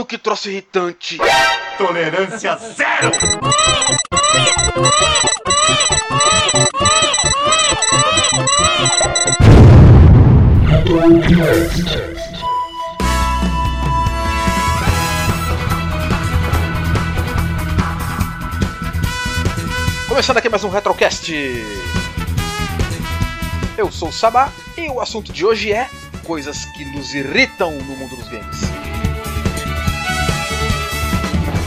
menino que trouxe irritante. Tolerância zero! Começando aqui mais um Retrocast. Eu sou o Sabá e o assunto de hoje é coisas que nos irritam no mundo dos games.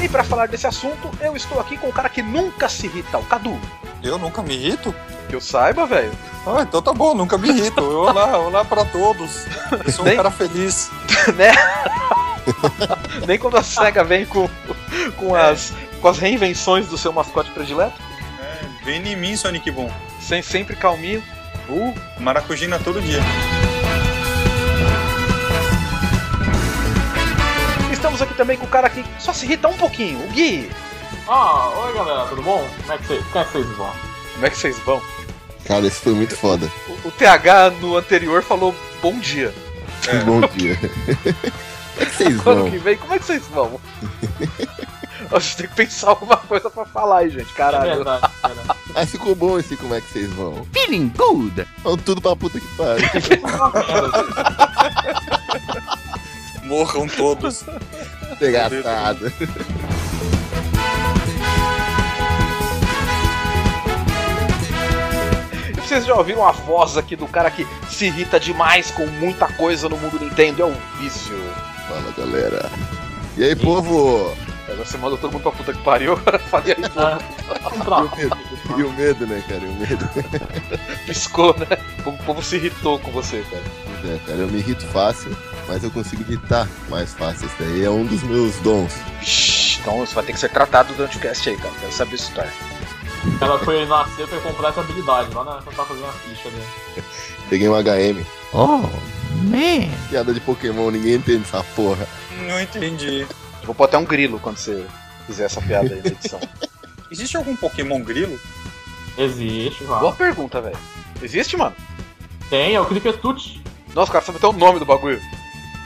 E para falar desse assunto, eu estou aqui com o cara que nunca se irrita, o Cadu. Eu nunca me irrito? Que eu saiba, velho. Ah, então tá bom, nunca me irrito. Olá, olá pra todos. Eu sou um Nem- cara feliz. né? Nem quando a SEGA vem com, com, as, com as reinvenções do seu mascote predileto. É, vem em mim, Sonic Boom. Sem sempre calminho. Uh, maracujina todo dia. Estamos aqui também com o cara que só se irrita um pouquinho, o Gui. Ah, oi galera, tudo bom? Como é que vocês, como é que vocês vão? Como é que vocês vão? Cara, esse foi muito foda. O, o TH no anterior falou bom dia. Bom dia. Como é que vocês Ano vão? que vem, como é que vocês vão? A gente tem que pensar alguma coisa pra falar aí, gente. É Caralho. verdade, cara. Ah, ficou bom esse como é que vocês vão. Feeling good. Vão tudo pra puta que pariu. Morram todos. Desgraçado. E vocês já ouviram a voz aqui do cara que se irrita demais com muita coisa no mundo Nintendo? É o vício. Fala, galera. E aí, povo? Agora você mandou todo mundo pra puta que pariu, agora falei aí, um E o medo? E o medo, né, cara? E o medo. piscou, né? O povo se irritou com você, cara. É, cara, eu me irrito fácil, mas eu consigo irritar mais fácil. Esse daí é um dos meus dons. Vixe, então isso vai ter que ser tratado durante o cast aí, cara. Quero saber essa história. Ela foi nascer pra comprar essa habilidade lá na, quando tá fazendo a ficha ali. Peguei um HM. Oh, man. Piada de Pokémon, ninguém entende essa porra. Não entendi. Eu vou pôr até um grilo quando você fizer essa piada aí na edição. Existe algum Pokémon grilo? Existe, Boa vai. pergunta, velho. Existe, mano? Tem, é o Cricketut. Nossa, cara, sabe até o nome do bagulho.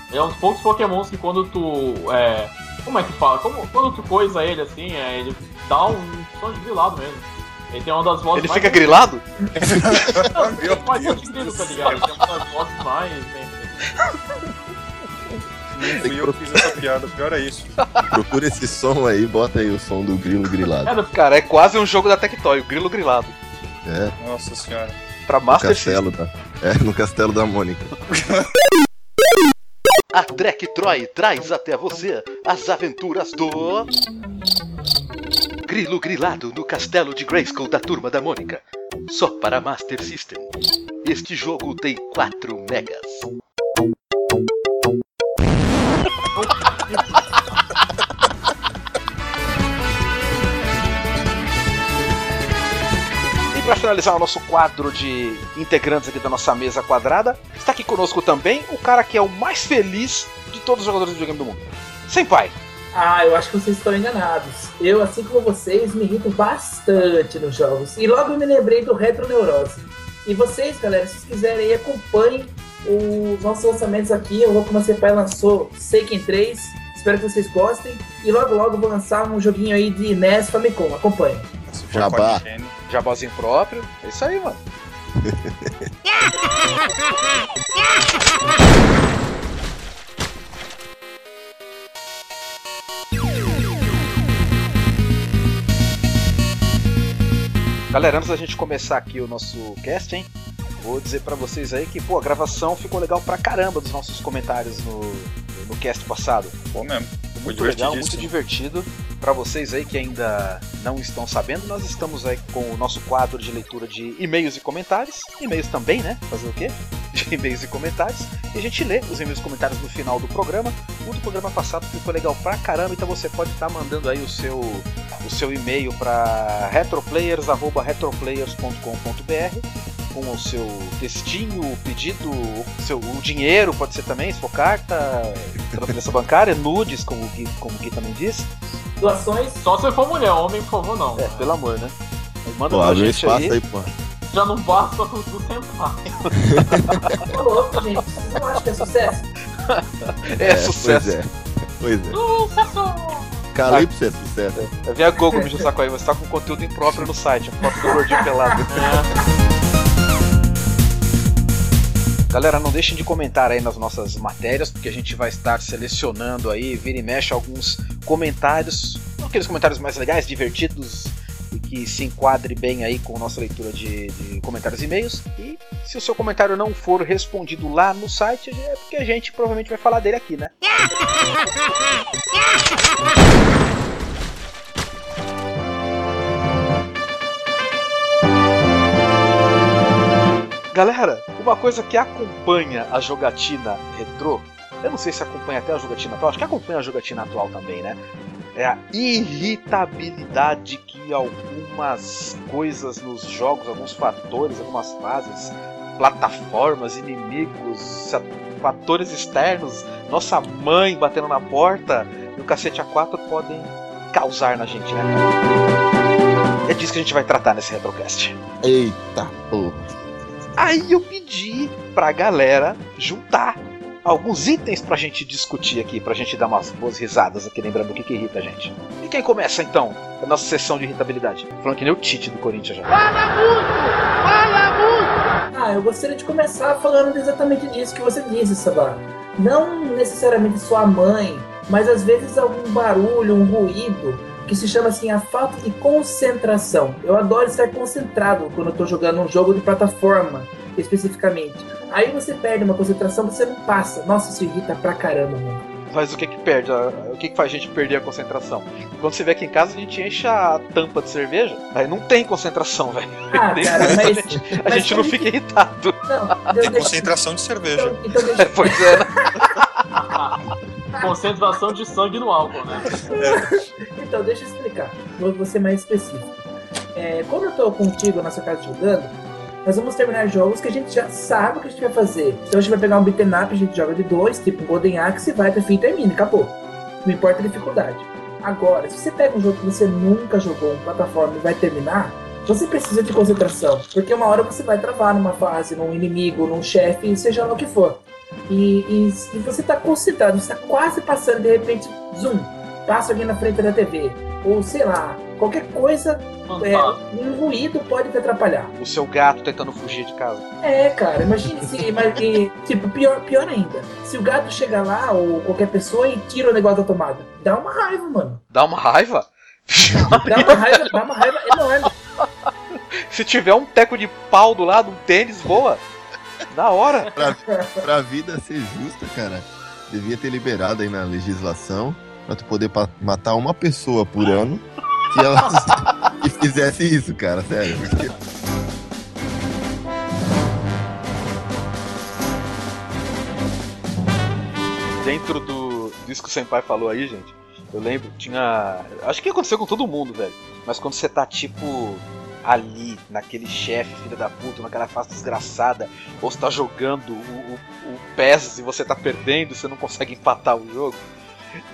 Ele é um dos poucos pokémons que quando tu. É. Como é que fala? Como, quando tu coisa ele assim, é, ele dá um som de grilado mesmo. Ele tem uma das vozes Ele mais. fica grilado? Ele faz som de grilo, tá ligado? Ele tem uma das vozes mais. Não fui eu que fiz essa piada, pior é isso. Procura esse som aí, bota aí o som do grilo grilado. é, Cara, é quase um jogo da Tectoy, o grilo grilado. É, Nossa senhora. Pra no Master System. castelo da. É, no castelo da Mônica. A Trek Troy traz até você as aventuras do. Grilo Grilado no Castelo de Grayskull da Turma da Mônica. Só para Master System. Este jogo tem 4 megas. Para finalizar o nosso quadro de integrantes aqui da nossa mesa quadrada, está aqui conosco também o cara que é o mais feliz de todos os jogadores de videogame do mundo. Senpai. Ah, eu acho que vocês estão enganados. Eu, assim como vocês, me irrito bastante nos jogos. E logo eu me lembrei do Retro Neurose. E vocês, galera, se vocês quiserem aí, acompanhem os nossos lançamentos aqui. O Louco Pai lançou Seiken 3. Espero que vocês gostem. E logo, logo eu vou lançar um joguinho aí de NES Famicom. Acompanhem. Se for Jabá. Jabozinho próprio. É isso aí, mano. Galera, antes da gente começar aqui o nosso cast, hein? Vou dizer pra vocês aí que, pô, a gravação ficou legal pra caramba dos nossos comentários no, no cast passado. Pô mesmo. Muito legal, muito divertido. Pra vocês aí que ainda não estão sabendo, nós estamos aí com o nosso quadro de leitura de e-mails e comentários. E-mails também, né? Fazer o quê? De e-mails e comentários. E a gente lê os e-mails e comentários no final do programa. O do programa passado ficou legal pra caramba, então você pode estar mandando aí o seu, o seu e-mail para retroplayers.retroplayers.com.br com o seu textinho, o pedido, o, seu, o dinheiro, pode ser também, se for carta, transferência bancária, nudes, como o Gui, como o Gui também disse. Doações. Só se for mulher, homem, por favor, não. É, pelo amor, né? Mas Manda Pô, pra um gente espaço aí. aí, pô. Já não basta tudo sentar. Ô, louco, gente. Vocês não acham que é sucesso? É, sucesso. Pois é. Pois é. Sucesso! Calypso é sucesso. Eu vi a Gogo me saco aí, você tá com conteúdo impróprio no site, a foto do gordinho pelado. Galera, não deixem de comentar aí nas nossas matérias, porque a gente vai estar selecionando aí, vira e mexe, alguns comentários, aqueles comentários mais legais, divertidos e que se enquadre bem aí com nossa leitura de, de comentários e e-mails. E se o seu comentário não for respondido lá no site, é porque a gente provavelmente vai falar dele aqui, né? Galera, uma coisa que acompanha a jogatina retrô, eu não sei se acompanha até a jogatina atual, acho que acompanha a jogatina atual também, né? É a irritabilidade que algumas coisas nos jogos, alguns fatores, algumas fases, plataformas, inimigos, fatores externos, nossa mãe batendo na porta e o cacete A4 podem causar na gente, né? É disso que a gente vai tratar nesse Retrocast. Eita porra. Aí eu pedi pra galera juntar alguns itens pra gente discutir aqui, pra gente dar umas boas risadas aqui, lembrando o que, que irrita a gente. E quem começa então a nossa sessão de irritabilidade? Falando que nem o Tite do Corinthians já. Ah, eu gostaria de começar falando exatamente disso que você disse, Sabá. Não necessariamente sua mãe, mas às vezes algum barulho, um ruído, que se chama assim a falta de concentração. Eu adoro estar concentrado quando eu tô jogando um jogo de plataforma, especificamente. Aí você perde uma concentração, você não passa. Nossa, isso irrita pra caramba, mano. Mas o que que perde? O que que faz a gente perder a concentração? Quando você vê aqui em casa, a gente enche a tampa de cerveja, aí não tem concentração, velho. Ah, cara, mas. a gente, a mas gente não fica irritado. Não, Tem deixa- concentração de cerveja. Então, então deixa, Pois é, né? Concentração de sangue no álcool, né? então, deixa eu explicar. Vou, ser mais específico. É, quando eu tô contigo na sua casa jogando, nós vamos terminar jogos que a gente já sabe o que a gente vai fazer. Então a gente vai pegar um beat'em up, a gente joga de dois, tipo um Golden Axe, vai até fim e termina, acabou. Não importa a dificuldade. Agora, se você pega um jogo que você nunca jogou, um plataforma e vai terminar, você precisa de concentração. Porque uma hora você vai travar numa fase, num inimigo, num chefe, seja lá o que for. E, e, e você tá concentrado, você tá quase passando, de repente, zoom, passa alguém na frente da TV. Ou sei lá, qualquer coisa, é, um ruído pode te atrapalhar. O seu gato tentando fugir de casa. É, cara, imagine se. mas, e, tipo, pior, pior ainda. Se o gato chega lá, ou qualquer pessoa, e tira o negócio da tomada. Dá uma raiva, mano. Dá uma raiva? Dá uma raiva, dá uma raiva enorme. Se tiver um teco de pau do lado, um tênis, voa. Na hora. Pra vida ser justa, cara, devia ter liberado aí na legislação pra tu poder matar uma pessoa por ano se ela que fizesse isso, cara, sério. Porque Dentro do disso que o Senpai falou aí, gente, eu lembro, tinha. Acho que aconteceu com todo mundo, velho. Mas quando você tá, tipo, ali, naquele chefe, filha da puta, naquela face desgraçada, ou você tá jogando o, o, o PES e você tá perdendo, você não consegue empatar o jogo,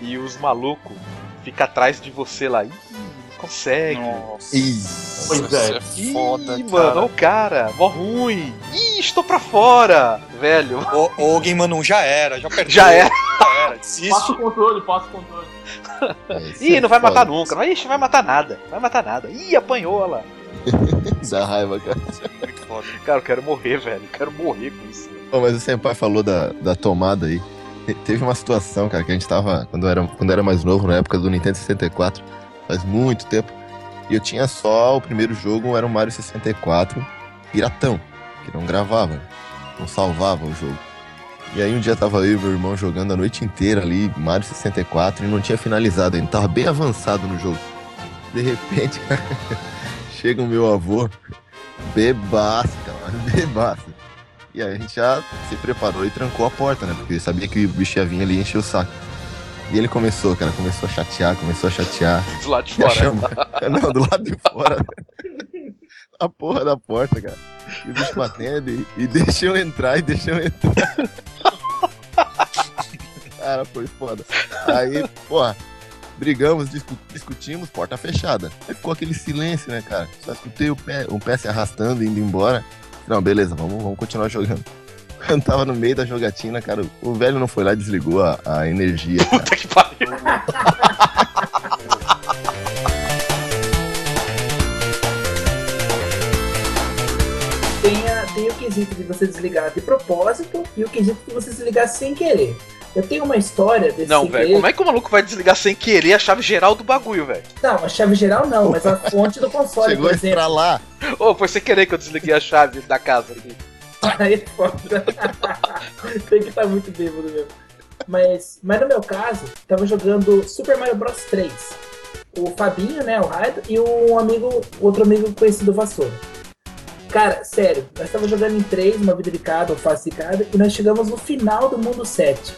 e os malucos ficam atrás de você lá. Ih, não consegue. Nossa. Isso. Pois é. Isso é foda, Ih, cara. mano, o cara, mó ruim. Ih, estou pra fora, velho. O, o Game Man 1 já era, já perdeu. Já era. Já era, desiste. Passa o controle, passa o controle. É, Ih, é não vai matar nunca. Não, ixi, vai matar nada. Vai matar nada. Ih, apanhou olha lá. Dá raiva, cara. Muito foda. Cara, eu quero morrer, velho. Eu quero morrer com isso. Ô, mas o Senpai falou da, da tomada aí. Te- Teve uma situação, cara, que a gente tava. Quando eu era, quando eu era mais novo, na época do Nintendo 64, faz muito tempo. E eu tinha só o primeiro jogo, era o Mario 64, piratão, que não gravava, não salvava o jogo. E aí um dia tava eu e meu irmão jogando a noite inteira ali, Mario 64, e não tinha finalizado ainda, tava bem avançado no jogo. De repente, chega o meu avô, bebaço, cara, bebaço. E aí a gente já se preparou e trancou a porta, né? Porque sabia que o bicho ia vir ali e encher o saco. E ele começou, cara, começou a chatear, começou a chatear. Do lado de fora. chama- Não, do lado de fora. A porra da porta, cara. E o bicho batendo e, e deixa eu entrar, e deixa eu entrar. Cara, foi foda. Aí, porra, brigamos, discu- discutimos, porta fechada. Aí ficou aquele silêncio, né, cara? Só escutei o pé, o pé se arrastando, indo embora. Não, beleza, vamos, vamos continuar jogando. Eu tava no meio da jogatina, cara. O velho não foi lá e desligou a, a energia. Puta que pariu. Tem, a- tem o quesito de você desligar de propósito e o quesito de você desligar sem querer. Eu tenho uma história desse Não, velho, como é que o maluco vai desligar sem querer a chave geral do bagulho, velho? Não, a chave geral não, mas a fonte do console, Chegou por a exemplo. estralar. Ô, foi sem querer que eu desliguei a chave da casa aqui. Aí é foda. Tem que estar muito bêbado mesmo. Mas, mas no meu caso, tava jogando Super Mario Bros 3. O Fabinho, né, o Raido, e um amigo, outro amigo conhecido Vassoura. Cara, sério, nós estávamos jogando em três, uma vida de cada, ou face de cada, e nós chegamos no final do mundo 7.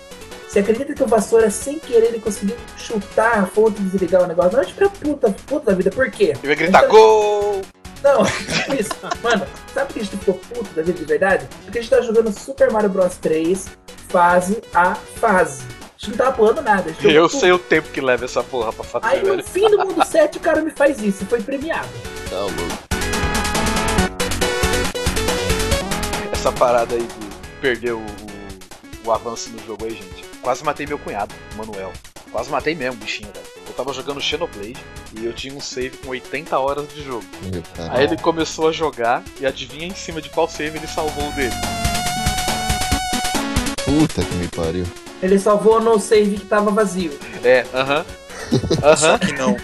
Você acredita que o Vassoura, sem querer, ele conseguiu chutar a fonte e desligar o negócio? Nós fica puta, puta da vida, por quê? Eu ia gritar Então- gol! Não, isso. Mano, sabe por que a gente ficou puto da vida de verdade? Porque a gente tá jogando Super Mario Bros 3, fase a fase. A gente não tava pulando nada. a gente Eu sei o tempo que leva essa porra pra fazer, Aí no velho. fim do mundo 7 o cara me faz isso e foi premiado. Tá louco. Essa parada aí de perder o, o, o avanço no jogo aí, gente. Quase matei meu cunhado, o Manuel. Quase matei mesmo, bichinho, velho. Eu tava jogando Xenoblade e eu tinha um save com 80 horas de jogo. Cara. Aí ele começou a jogar e adivinha em cima de qual save ele salvou o dele. Puta que me pariu. Ele salvou no save que tava vazio. É, aham. Só Aham. que não.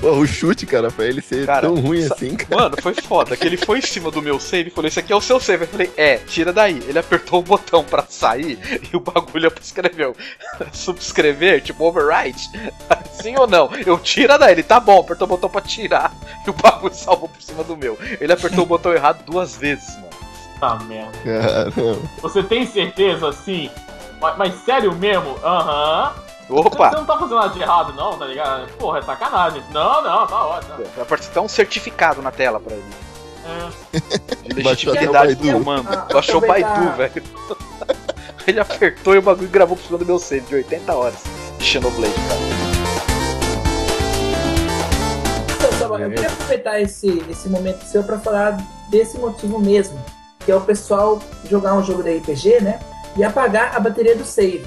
Pô, o chute, cara, pra ele ser Cara, tão ruim sa- assim, cara. Mano, foi foda. Que ele foi em cima do meu save e falou: Esse aqui é o seu save. Eu falei: É, tira daí. Ele apertou o botão pra sair e o bagulho escreveu: Subscrever, tipo override. Sim ou não? Eu tira daí. Ele tá bom, apertou o botão pra tirar e o bagulho salvou por cima do meu. Ele apertou o botão errado duas vezes, mano. Tá merda. Caramba. Você tem certeza assim? Mas, mas sério mesmo? Aham. Você Opa! não tá fazendo nada de errado, não, tá ligado? Porra, é sacanagem. Não, não, tá ótimo. Vai aparecer até um certificado na tela pra ele. É. Legitimidade do comando. Ah, Baixou o Baidu, velho. Ele apertou e o bagulho gravou por cima do meu save de 80 horas de Xenoblade, cara. Então, eu queria aproveitar esse, esse momento seu pra falar desse motivo mesmo. Que é o pessoal jogar um jogo de RPG, né? E apagar a bateria do save.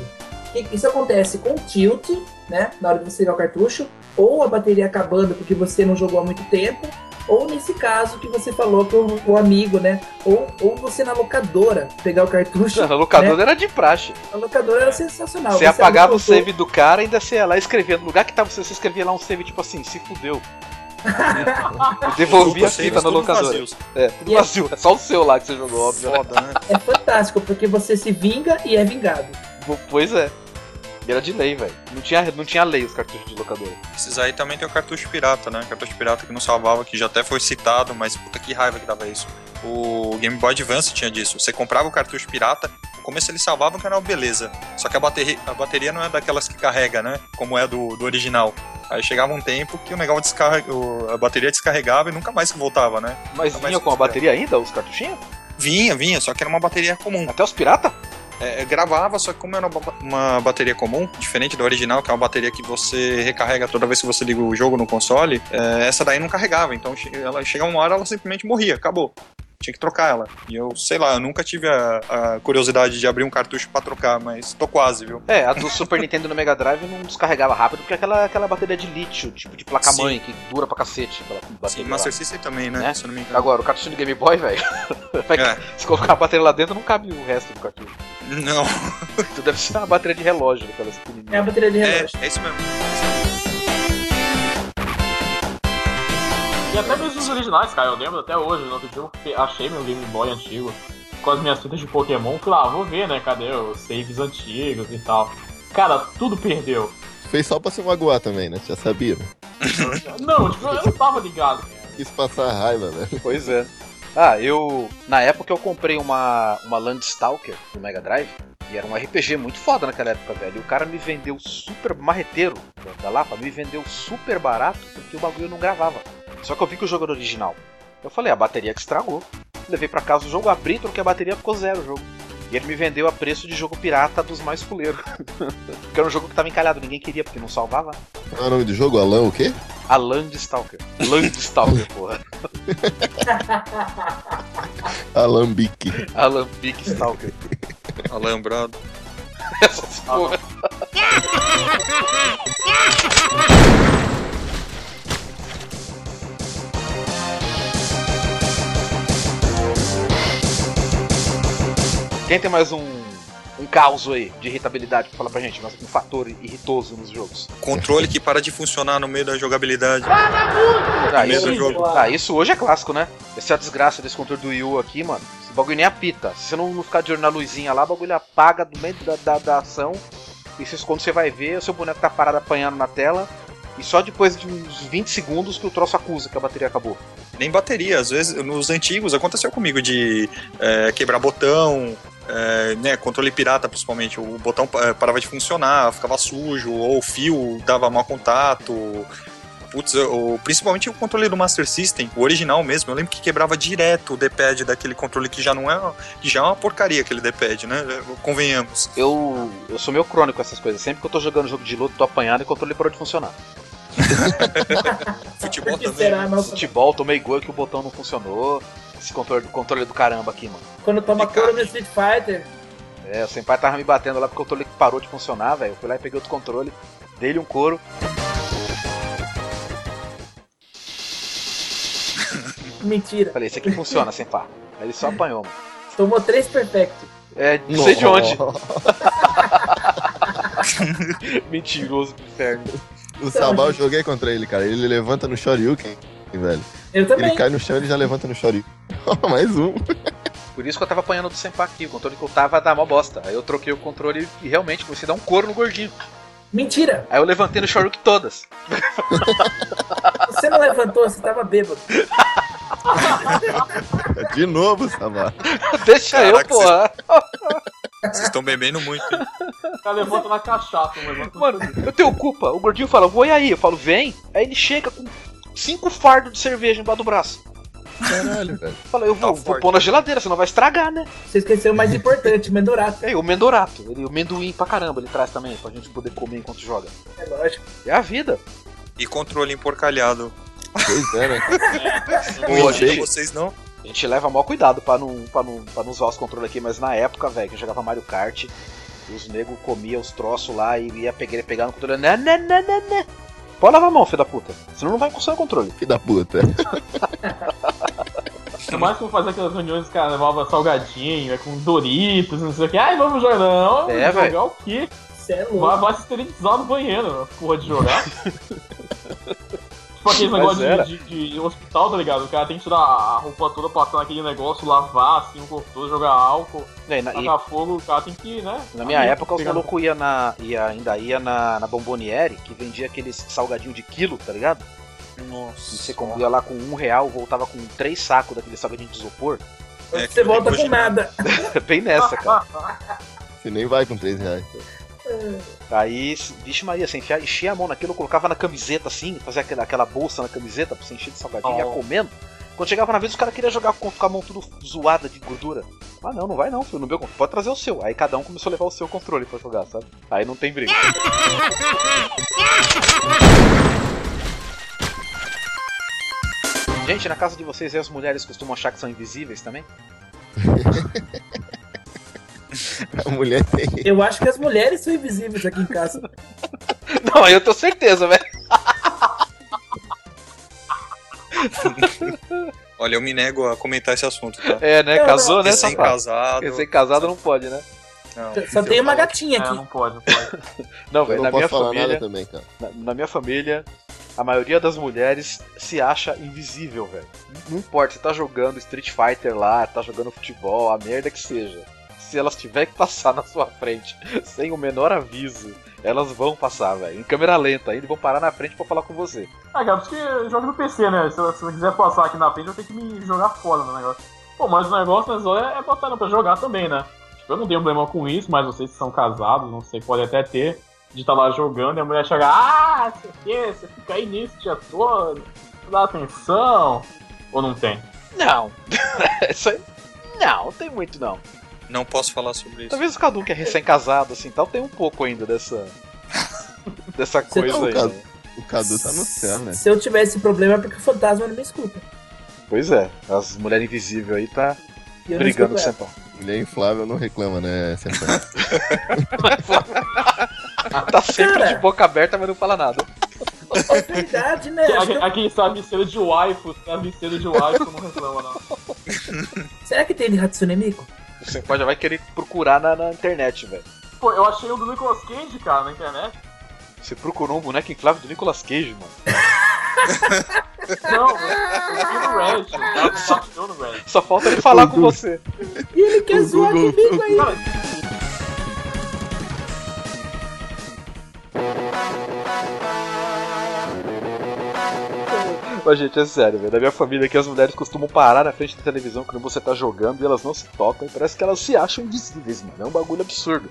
Isso acontece com tilt, né? Na hora de você ligar o cartucho, ou a bateria acabando porque você não jogou há muito tempo, ou nesse caso que você falou pro o amigo, né? Ou, ou você na locadora pegar o cartucho. A locadora era de praxe. A locadora era sensacional. Você apagava o save do cara e ainda você ia lá escrevia. No lugar que tava você, você escrevia lá um save tipo assim, se fudeu. e devolvia a fita na locadora. vazios. É, tudo é- vazio. É só o seu lá que você jogou, óbvio. né? Foda, né? É fantástico, porque você se vinga e é vingado. Pois é. Era de lei, velho. Não tinha, não tinha lei os cartuchos de locadora. Esses aí também tem o cartucho pirata, né? Cartucho pirata que não salvava, que já até foi citado, mas puta que raiva que dava isso. O Game Boy Advance tinha disso. Você comprava o cartucho pirata, no começo ele salvava o canal beleza. Só que a bateria, a bateria não é daquelas que carrega, né? Como é do, do original. Aí chegava um tempo que o negócio descarrega, o- a bateria descarregava e nunca mais voltava, né? Mas Nunca vinha com a bateria ainda, os cartuchinhos? Vinha, vinha, só que era uma bateria comum. Até os pirata? É, gravava, só que como era uma, ba- uma bateria comum, diferente da original, que é uma bateria que você recarrega toda vez que você liga o jogo no console, é, essa daí não carregava. Então ela chega uma hora ela simplesmente morria, acabou. Tinha que trocar ela. E eu, sei lá, eu nunca tive a, a curiosidade de abrir um cartucho pra trocar, mas tô quase, viu? É, a do Super Nintendo no Mega Drive não descarregava rápido porque é aquela, aquela bateria de lítio, tipo de placa-mãe, que dura pra cacete. Aquela Sim. Master System também, né? Né? Se não me engano. Agora, o cartucho do Game Boy, velho. É. Se colocar a bateria lá dentro, não cabe o resto do cartucho. Não, Então deve ser uma bateria de relógio, aquelas É a pequenininhas. bateria de é, relógio. é isso mesmo. E até mesmo os originais, cara, eu lembro até hoje, no outro dia eu achei meu Game Boy antigo com as minhas fitas de Pokémon, fui lá, vou ver, né, cadê os saves antigos e tal. Cara, tudo perdeu. Fez só pra se magoar também, né? Já sabia. né? Não, tipo, eu não tava ligado. Quis passar raiva, velho. Pois é. Ah, eu. Na época eu comprei uma, uma Landstalker do Mega Drive. E era um RPG muito foda naquela época, velho. E o cara me vendeu super. Marreteiro da- Lapa me vendeu super barato porque o bagulho não gravava. Só que eu vi que o jogo era original. Eu falei, a bateria que estragou. Levei pra casa o jogo, abri, troquei a bateria, ficou zero o jogo. E ele me vendeu a preço de jogo pirata dos mais fuleiros. porque era um jogo que tava encalhado, ninguém queria, porque não salvava. Qual é o nome do jogo? Alan o quê? A Landstalker. Landstalker, porra. Alambique. Alambique Stalker. Alambrado. Essas porra. Quem tem mais um, um caos aí de irritabilidade pra falar pra gente? Mais um fator irritoso nos jogos? Controle que para de funcionar no meio da jogabilidade. Ah, isso, do jogo. ah, isso hoje é clássico, né? Essa é a desgraça desse controle do Wii U aqui, mano. Esse bagulho nem apita. Se você não não ficar de olho na luzinha lá, o bagulho apaga do meio da, da, da ação. E você- quando você vai ver, o seu boneco tá parado apanhando na tela. E só depois de uns 20 segundos que o troço acusa que a bateria acabou. Nem bateria, às vezes nos antigos aconteceu comigo de é, quebrar botão, é, né, controle pirata principalmente, o botão é, parava de funcionar, ficava sujo, ou o fio dava mau contato. Putz, o, principalmente o controle do Master System, o original mesmo, eu lembro que quebrava direto o D-pad daquele controle que já não é, que já é uma porcaria aquele D-pad, né? Convenhamos. Eu, eu sou meio crônico com essas coisas. Sempre que eu tô jogando jogo de luta, tô apanhando e o controle parou de funcionar. Futebol também. será, não? Futebol, tomei gol que o botão não funcionou. Esse controle, controle do caramba aqui, mano. Quando toma couro no Street Fighter, É, o Senpai tava me batendo lá porque o controle parou de funcionar, velho. Eu fui lá e peguei outro controle, dei-lhe um couro. mentira. Falei, esse aqui funciona, Senpai. Aí ele só apanhou, mano. Tomou três perfecto. É, não sei de onde. Mentiroso do inferno. O Sabal eu joguei contra ele, cara. Ele levanta no Shoryuken, velho. Eu também. Ele cai no chão e ele já levanta no Shoryuken. Mais um. Por isso que eu tava apanhando do Senpai aqui. O controle que eu tava dá mó bosta. Aí eu troquei o controle e realmente comecei a dar um couro no gordinho. Mentira! Aí eu levantei no Shoryuken todas. Você não levantou, você tava bêbado. De novo, Sabal. Deixa Caraca, eu, porra. Vocês estão bebendo muito. hein? O cara levanta na cachaça, levanta Mano, eu tenho culpa. O gordinho fala, vou e aí? Eu falo, vem. Aí ele chega com cinco fardos de cerveja embaixo do braço. Caralho, velho. Fala, eu vou, Tá vou pôr na geladeira, senão vai estragar, né? Você esqueceu o mais importante, o Mendorato. É, o mendorato. Ele, o amendoim pra caramba ele traz também, pra gente poder comer enquanto joga. É lógico. É a vida. E controle emporcalhado. Pois é, né? Não Pô, imagina gente. vocês não. A gente leva maior cuidado pra não, pra não, pra não usar os controles aqui, mas na época, velho, que eu jogava Mario Kart, os nego comia os troços lá e ia pegar, pegar no controle. Né, né, né, né, né. Pode lavar a mão, filho da puta. Senão não vai funcionar o controle. Filho da puta. No máximo fazer aquelas reuniões, cara, levava salgadinho, é com Doritos, não sei o que. Ai, vamos jogar. Não, É, jogar o quê? Você é Vai, vai se esterilizar no banheiro, porra de jogar. tipo negócios era. de, de, de hospital, tá ligado? O cara tem que tirar a roupa toda, passar naquele negócio, lavar assim o corpo todo, jogar álcool, É, e e tacar fogo, o cara tem que, né? na minha Aí, época, os pegar- malucos ia na. Ia, ainda ia na, na Bomboniere, que vendia aqueles salgadinho de quilo, tá ligado? E Nossa. você comia lá com um real, voltava com três sacos daquele salgadinho de isopor. É, Você volta com nada. Bem nessa, cara. Você nem vai com 3 reais. Aí, vixe Maria, você enfia, enchia a mão naquilo, colocava na camiseta assim, fazia aquela, aquela bolsa na camiseta pra você encher de salgadinho e ia Oh. comendo. Quando chegava na vez, os caras queriam jogar com, a mão tudo zoada de gordura. Ah, não, não vai não, filho, no meu controle. Pode trazer o seu. Aí cada um começou a levar o seu controle pra jogar, sabe? Aí não tem briga. Gente, na casa de vocês, aí as mulheres costumam achar que são invisíveis também? A mulher tem. Eu acho que as mulheres são invisíveis aqui em casa. Não, aí eu tenho certeza, velho. Olha, eu me nego a comentar esse assunto, tá? É, né? Não, Casou, não, né, safado? Recém-casado. Recém-casado não pode, né? Não. Só tem uma gatinha É, aqui. não pode, não pode. Não, velho, na minha família. também, cara. Na, na minha família, a maioria das mulheres se acha invisível, velho. Não importa, você tá jogando Street Fighter lá, tá jogando futebol, a merda que seja. Se elas tiver que passar na sua frente sem o menor aviso, elas vão passar, velho. Em câmera lenta, ainda vão parar na frente pra falar com você. Ah, cara, porque eu jogo no PC, né? Se eu, se eu quiser passar aqui na frente, eu tenho que me jogar fora do negócio. Pô, mas o negócio né, só é, botar pra jogar também, né? Tipo, eu não tenho problema com isso, mas vocês são casados, não sei, pode até ter, de estar lá jogando e a mulher chegar, ah, o quê, você fica aí nisso o dia todo, dá atenção. Ou não tem? Não. Isso aí. Não, não tem muito não. Não posso falar sobre isso. Talvez o Cadu, que é recém-casado, assim, tal, tem um pouco ainda dessa. dessa coisa tá um aí. Cadu. né? O Cadu tá no céu, né? Se eu tivesse problema é porque o fantasma não me escuta. Pois é, as mulheres invisíveis aí tá, Brigando com o. Senpai. Mulher inflável não reclama, né, Senpai? Tá sempre Cara. de boca aberta, mas não fala nada. É verdade, né? Aqui, aqui travesseiro de waifu, travesseiro de waifu não reclama, não. Será que tem de Hatsune Miku? O Senpai já vai querer procurar na, na internet, velho. Pô, eu achei o do Nicolas Cage, cara, na internet. Você procurou um boneco inflável do Nicolas Cage, mano. Não, eu vi no Reddit, Reddit. Só falta ele falar com você. E ele quer zoar comigo aí. Mas, gente, é sério, velho. Na minha família aqui, as mulheres costumam parar na frente da televisão quando você tá jogando e elas não se tocam. E parece que elas se acham invisíveis, mano. É um bagulho absurdo.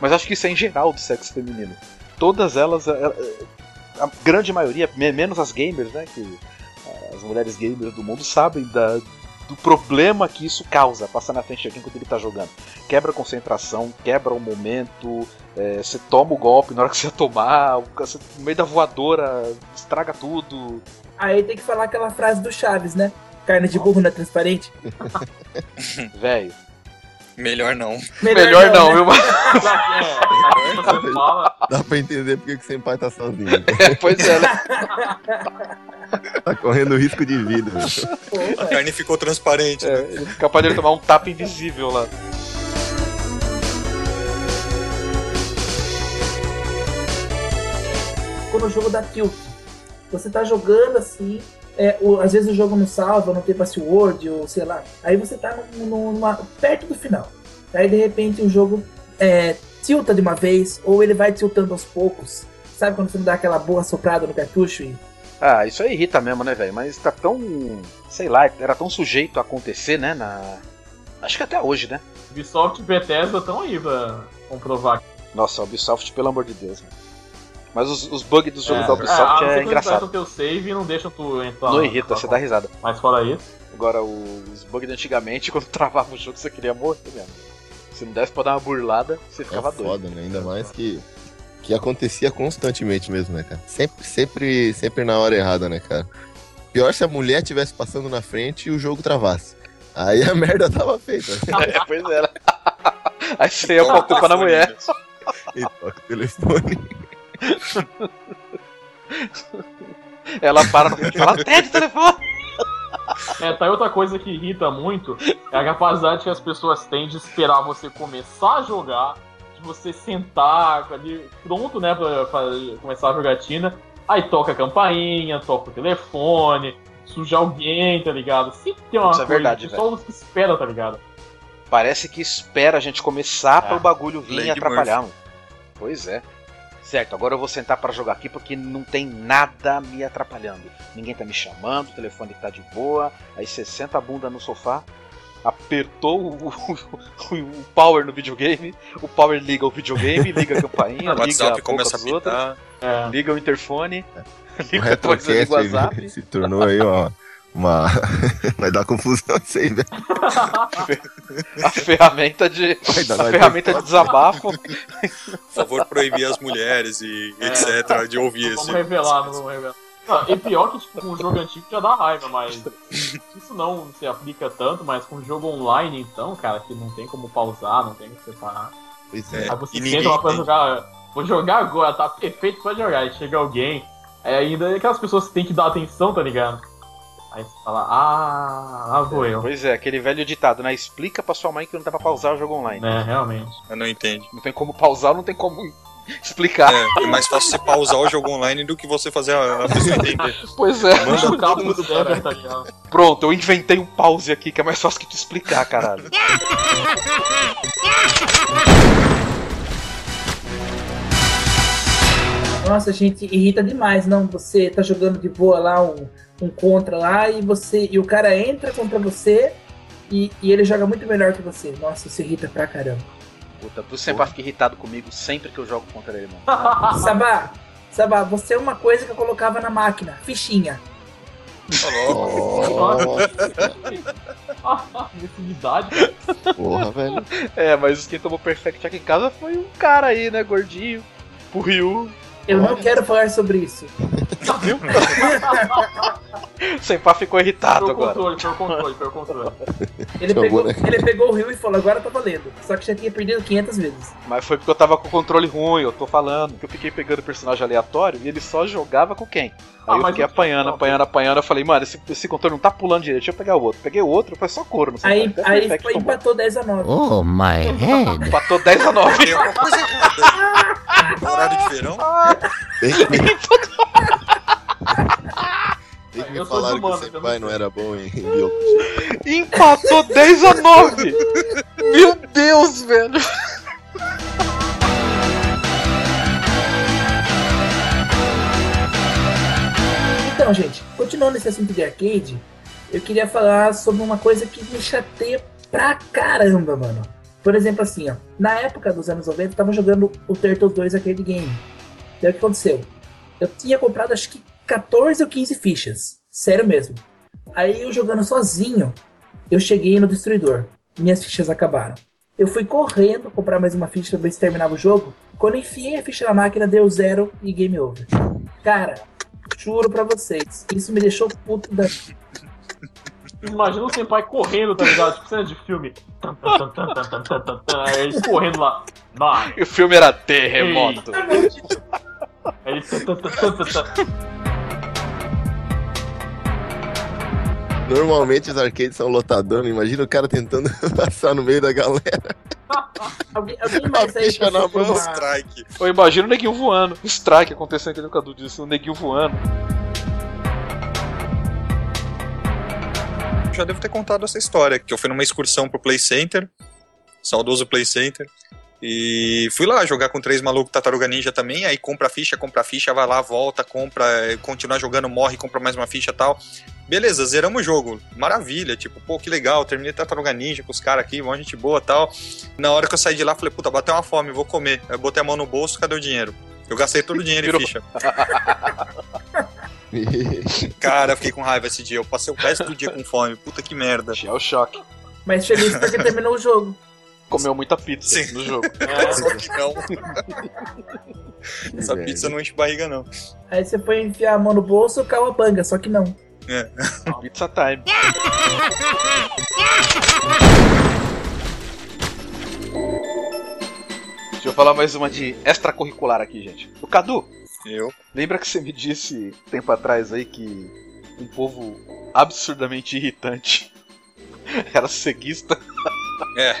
Mas acho que isso é em geral do sexo feminino. Todas elas, é, é, a grande maioria, me- menos as gamers, né? Que é, as mulheres gamers do mundo sabem da, do problema que isso causa, passar na frente de alguém quando ele tá jogando. Quebra a concentração, quebra o momento, é, você toma o golpe na hora que você tomar, no meio da voadora, estraga tudo. Aí tem que falar aquela frase do Chaves, né? Carne de burro não é transparente. Velho. Melhor não. Melhor, não, né? viu? É, Dá pra entender porque que o Senpai tá sozinho. pois é, né? Tá correndo risco de vida. Pô, A carne ficou transparente. É, ele é capaz de tomar um tapa invisível lá. quando o jogo dá tilt. Você tá jogando assim, é, o- às vezes o jogo não salva, não tem password, ou sei lá. Aí você tá num- num- numa, perto do final. Aí de repente o jogo é, tilta de uma vez, ou ele vai tiltando aos poucos. Sabe quando você não dá aquela boa soprada no cartucho e. Ah, isso aí irrita mesmo, né, velho? Mas tá tão. Sei lá, era tão sujeito a acontecer, né? Na... Acho que até hoje, né? Ubisoft e Bethesda estão aí pra comprovar. Nossa, Ubisoft, pelo amor de Deus, mano. Mas os, os bugs dos jogos É, da Ubisoft ser é, eles engraçado. prestam teu save e não deixam tu entrar. Não irrita, na- você dá risada. Mas fora isso, Agora, os bugs de antigamente, quando travava o jogo, você queria morrer mesmo. Se não desse pra dar uma burlada, você É ficava doido. foda, né? Ainda mais que, que acontecia constantemente mesmo, né, cara? Sempre, sempre, sempre na hora errada, né, cara? Pior se a mulher estivesse passando na frente e o jogo travasse. Aí a merda tava feita. É, pois era. Aí você ia com a culpa na mulher. E toca o telefone. Ela para no e fala: Atende o telefone! É, tá aí outra coisa que irrita muito é a capacidade que as pessoas têm de esperar você começar a jogar, de você sentar ali pronto, né, pra, pra começar a jogatina. Aí toca a campainha, toca o telefone, suja alguém, tá ligado? Sempre tem uma Isso é coisa, verdade, que só os que esperam, tá ligado? Parece que espera a gente começar É. para o bagulho vir e atrapalhar, mano. Pois é. Certo, agora eu vou sentar para jogar aqui porque não tem nada me atrapalhando. Ninguém tá me chamando, o telefone tá de boa. Aí você senta a bunda no sofá, apertou o, o- o power no videogame, o power liga o videogame, liga a campainha, O liga a WhatsApp boca começa a pitar. É. liga o interfone, O liga a o Retrocast WhatsApp. se tornou aí, ó. Uma. Vai dar confusão isso aí, velho. a ferramenta de. Vai dar A ferramenta de desabafo. Por favor, proibir as mulheres e É. etc. de ouvir esse. vamos revelar, não vamos revelar. Não, e pior que tipo, com um jogo antigo já dá raiva, mas isso não se aplica tanto, mas com jogo online então, cara, que não tem como pausar, não tem como separar. Pois É. é. Aí você senta lá pra jogar. Vou jogar agora, tá perfeito pra jogar. Aí chega alguém. Aí ainda é aquelas pessoas que tem que dar atenção, tá ligado? Aí você fala, ah, lá vou eu. Pois é, aquele velho ditado, né? Explica pra sua mãe que não dá pra pausar o jogo online. Né, realmente. Eu não entendo. Não tem como pausar, não tem como explicar. É, é mais fácil você pausar o jogo online do que você fazer a, a pessoa entender. Pois é. Deixa o cabo do server, tá ligado? Pronto, eu inventei um pause aqui que é mais fácil que tu explicar, caralho. Nossa, gente, irrita demais, não? Você tá jogando de boa lá um, um contra lá e você e o cara entra contra você e, e ele joga muito melhor que você. Nossa, isso irrita pra caramba. Puta, tu sempre fica irritado comigo sempre que eu jogo contra ele, mano. Sabá, Sabá, você é uma coisa que eu colocava na máquina, fichinha. Cara. porra, velho. É, mas quem tomou Perfect aqui em casa foi um cara aí, né, gordinho. O Ryu. Eu não quero falar sobre isso. Viu? Senpai ficou irritado Foi o agora. controle, foi o controle, foi o controle. Ele Jogou, pegou, né? ele pegou o rio e falou, agora tá valendo. Só que já tinha perdido 500 vezes. Mas foi porque eu tava com o controle ruim, eu tô falando. Que eu fiquei pegando personagem aleatório e ele só jogava com quem? Aí Ah, eu fiquei apanhando, não, apanhando, apanhando. Eu falei, mano, esse, esse controle não tá pulando direito, deixa eu pegar o outro. Peguei o outro, foi só couro, não sei Aí. Até aí foi, empatou 10 a 9. Oh, my head. Empatou 10 a 9. Tem alguma coisa errada. Horário de verão? Bem que me, bem que o eu não Senpai sei. não era bom em. Empatou 10 a 9. Meu Deus, velho. Então, gente, continuando esse assunto de arcade, eu queria falar sobre uma coisa que me chateia pra caramba, mano. Por exemplo, assim, ó, na época dos anos 90, eu tava jogando o Turtles 2 Arcade Game. Daí o que aconteceu? Eu tinha comprado acho que 14 ou 15 fichas. Sério mesmo. Aí eu jogando sozinho, eu cheguei no destruidor. Minhas fichas acabaram. Eu fui correndo comprar mais uma ficha pra ver se terminava o jogo. Quando enfiei a ficha na máquina, deu zero e game over. Cara, Juro pra vocês. Isso me deixou puto da Imagina o Senpai correndo, tá ligado? Tipo cena de filme. Ele correndo lá. E o filme era terremoto. Ele... Normalmente os arcades são lotadão, imagina o cara tentando passar no meio da galera. Alguém, alguém mais aí na mão. uma- Strike. Eu imagino o neguinho voando. Strike acontecendo, que o Cadu disse, o neguinho voando. Já devo ter contado essa história, que eu fui numa excursão pro Play Center, saudoso Play Center, e fui lá jogar com três malucos Tartaruga Ninja também, aí compra a ficha, compra a ficha, vai lá, volta, compra, continua jogando, morre, compra mais uma ficha e tal. Beleza, zeramos o jogo, maravilha, tipo, pô, que legal, terminei Tartaruga Ninja com os caras aqui, mó gente boa e tal. Na hora que eu saí de lá, falei, puta, bateu uma fome, vou comer. Aí eu botei a mão no bolso, cadê o dinheiro? Eu gastei todo o dinheiro em Virou. ficha. Cara, eu fiquei com raiva esse dia. Eu passei o resto do dia com fome. Puta que merda. É o choque. Mas feliz porque terminou o jogo. Comeu muita pizza Sim. no jogo. Só que não. Essa Velho. pizza não enche barriga, não. Aí você foi enfiar a mão no bolso, caiu a banga, só que não. Pizza time. Deixa eu falar mais uma de extracurricular aqui, gente. O Cadu, Eu. lembra que você me disse tempo atrás aí que um povo absurdamente irritante era ceguista? É.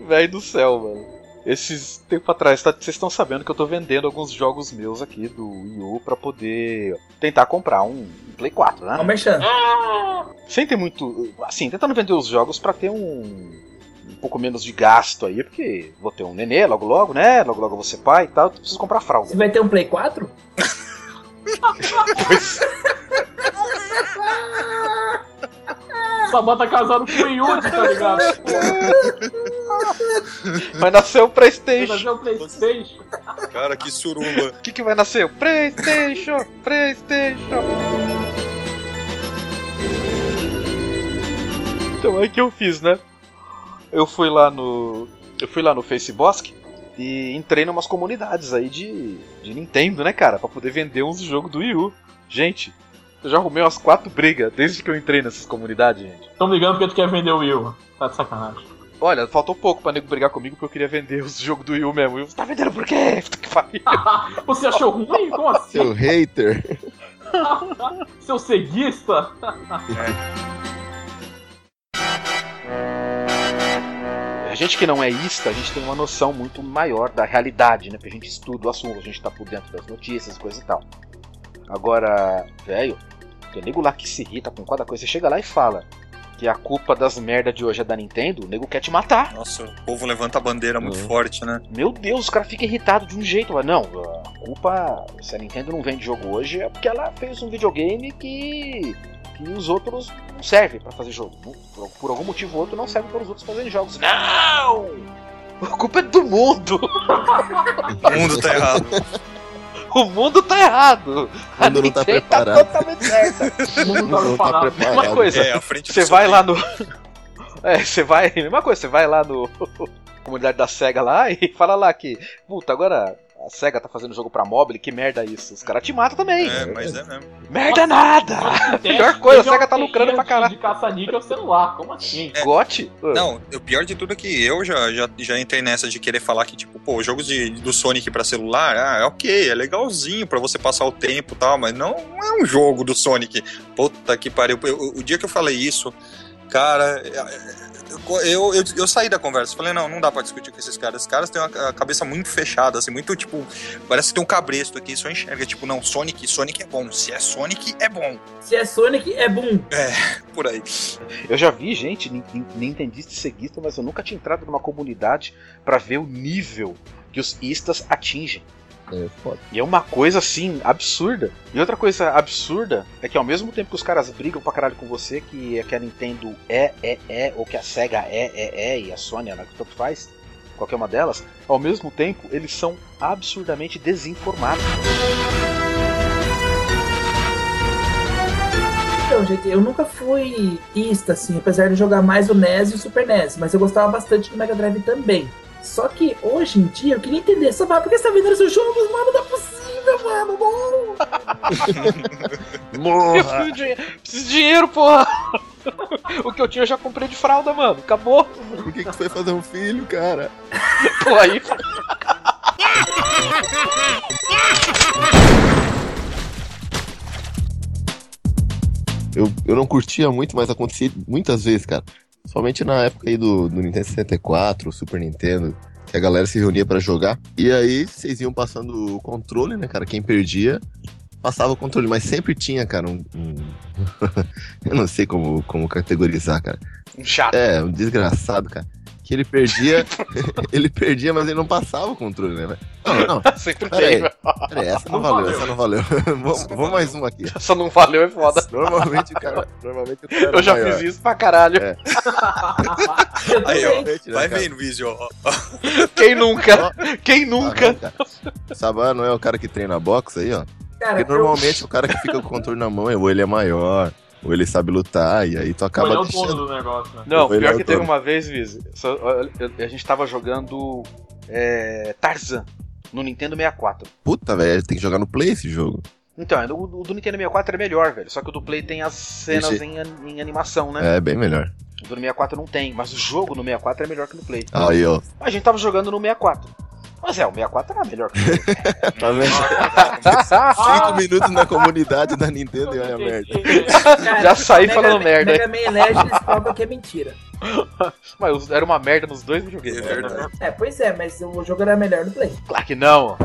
Véi do céu, mano. Esses tempo atrás, tá- vocês estão sabendo que eu tô vendendo alguns jogos meus aqui do Wii U pra poder tentar comprar um, um Play 4, né? Ó, o Merchan. Sem ter muito. Assim, tentando vender os jogos pra ter um. Um pouco menos de gasto aí, porque vou ter um nenê logo logo, né? Logo logo eu vou ser pai e tal, eu preciso comprar fralda. Você vai ter um Play 4? Pois, Sabá casado com o Yudi, tá ligado? vai nascer o Vai PlayStation. fazer o Playstation. Cara, que suruba. O que, que vai nascer? O PlayStation! PlayStation! Então aí que eu fiz, né? Eu fui lá no. Eu fui lá no Facebook e entrei numas comunidades aí de, de Nintendo, né, cara? Pra poder vender uns jogos do Wii U. Gente, eu já arrumei umas quatro brigas desde que eu entrei nessas comunidades, gente. Tão ligando porque tu quer vender o Will. Tá de sacanagem. Olha, faltou pouco pra nego brigar comigo porque eu queria vender os jogos do Wii U mesmo. Você tá vendendo por quê? Você achou ruim? Como assim? Seu hater. Seu ceguista? A gente que não é ista, a gente tem uma noção muito maior da realidade, né? Porque a gente estuda o assunto, a gente tá por dentro das notícias, coisa e tal. Agora, velho, tem nego lá que se irrita com cada coisa. Você chega lá e fala que a culpa das merda de hoje é da Nintendo, o nego quer te matar. Nossa, o povo levanta a bandeira muito Uhum. forte, né? Meu Deus, os caras ficam irritados de um jeito. Mas não, a culpa, se a Nintendo não vende jogo hoje, é porque ela fez um videogame que, que os outros não servem pra fazer jogo. Por, por algum motivo ou outro não serve para os outros fazerem jogos. Não! A culpa é do mundo! O mundo tá errado. O mundo tá errado! O mundo não tá Nintendo preparado. Tá totalmente certa. O mundo tá Não tá preparado. preparado. Uma coisa, É, a você vai lá no. É, você vai. Mesma coisa, você vai lá no. comunidade da SEGA lá e fala lá que. Puta, agora a SEGA tá fazendo jogo pra mobile, que merda é isso? Os caras te matam também. É, mas é mesmo. Merda nada! Nossa, Pior coisa, a teve SEGA tá lucrando pra de- caralho. De caça-níquel celular, como assim? Gote? Não, o pior de tudo é que eu já, já, já entrei nessa de querer falar que, tipo, pô, jogos de, do Sonic pra celular, ah, é ok, é legalzinho pra você passar o tempo e tal, mas não, não é um jogo do Sonic. Puta que pariu. Eu- o dia que eu falei isso, cara, eu, eu, eu, eu saí da conversa. Falei, não, não dá pra discutir com esses caras. Esses caras têm uma a cabeça muito fechada, assim, muito, tipo, parece que tem um cabresto aqui, só enxerga, tipo, não, Sonic, Sonic é bom. Se é Sonic, é bom. Se é Sonic, é boom. Por aí. Eu já vi gente, nin- nin- nintendista e ceguista, mas eu nunca tinha entrado numa comunidade pra ver o nível que os istas atingem. É foda. E é uma coisa assim, absurda. E outra coisa absurda é que ao mesmo tempo que os caras brigam pra caralho com você, que, é que a Nintendo é, é, é, ou que a Sega é, é, é, e a Sony, né, que tanto faz, qualquer uma delas, ao mesmo tempo eles são absurdamente desinformados. Então, gente, eu nunca fui ista, assim, apesar de jogar mais o NES e o Super NES, mas eu gostava bastante do Mega Drive também. Só que hoje em dia eu queria entender, só por que você tá vendendo seus jogos, mano? Não é possível, mano. Não. Eu preciso de, dinhe- preciso de dinheiro, porra! o que eu tinha eu já comprei de fralda, mano. Acabou. Por que, que tu foi fazer um filho, cara? Pô, aí. Eu, eu não curtia muito, mas acontecia muitas vezes, cara. Somente na época aí do, do Nintendo 64, Super Nintendo, que a galera se reunia pra jogar. E aí vocês iam passando o controle, né, cara? Quem perdia, passava o controle. Mas sempre tinha, cara, um. um- eu não sei como, como categorizar, cara. Um chato. É, um desgraçado, cara. Que ele perdia, ele perdia, mas ele não passava o controle, né? Não, não, Sempre Pera tem, aí. velho. pera aí, essa não Não valeu, valeu. essa não valeu. vamos, vamos mais uma aqui. Essa não valeu, é foda. Normalmente o cara. Normalmente o cara Eu já maior. fiz isso pra caralho. É. Aí, ó, né, vai cara? vendo, Vizio, ó. Quem nunca? Quem Ah, nunca? cara. Sabá não é o cara que treina boxe aí, ó? Cara, Porque eu- normalmente o cara que fica com o controle na mão, ou ele é maior, ou ele sabe lutar, e aí tu Ele é acaba o dono do negócio, né? Não, é pior que teve uma vez, Viz, a gente tava jogando é, Tarzan no Nintendo 64. Puta, velho, tem que jogar no Play esse jogo. Então, o, o do Nintendo 64 é melhor, velho. Só que o do Play tem as cenas Esse- em, em animação, né? É, bem melhor. O do 64 não tem, mas o jogo no 64 é melhor que no Play. Aí, ó. A gente tava jogando no 64. Mas é, o 64 era melhor que o Play. Tá vendo? Ah, Cinco minutos na comunidade da Nintendo e olha a merda. cara, Já saí falando Man- merda. Mega Man Legends prova que é mentira. Mas era uma merda nos dois É videogames. verdade. É, pois é, mas o jogo era melhor no Play. Claro que não.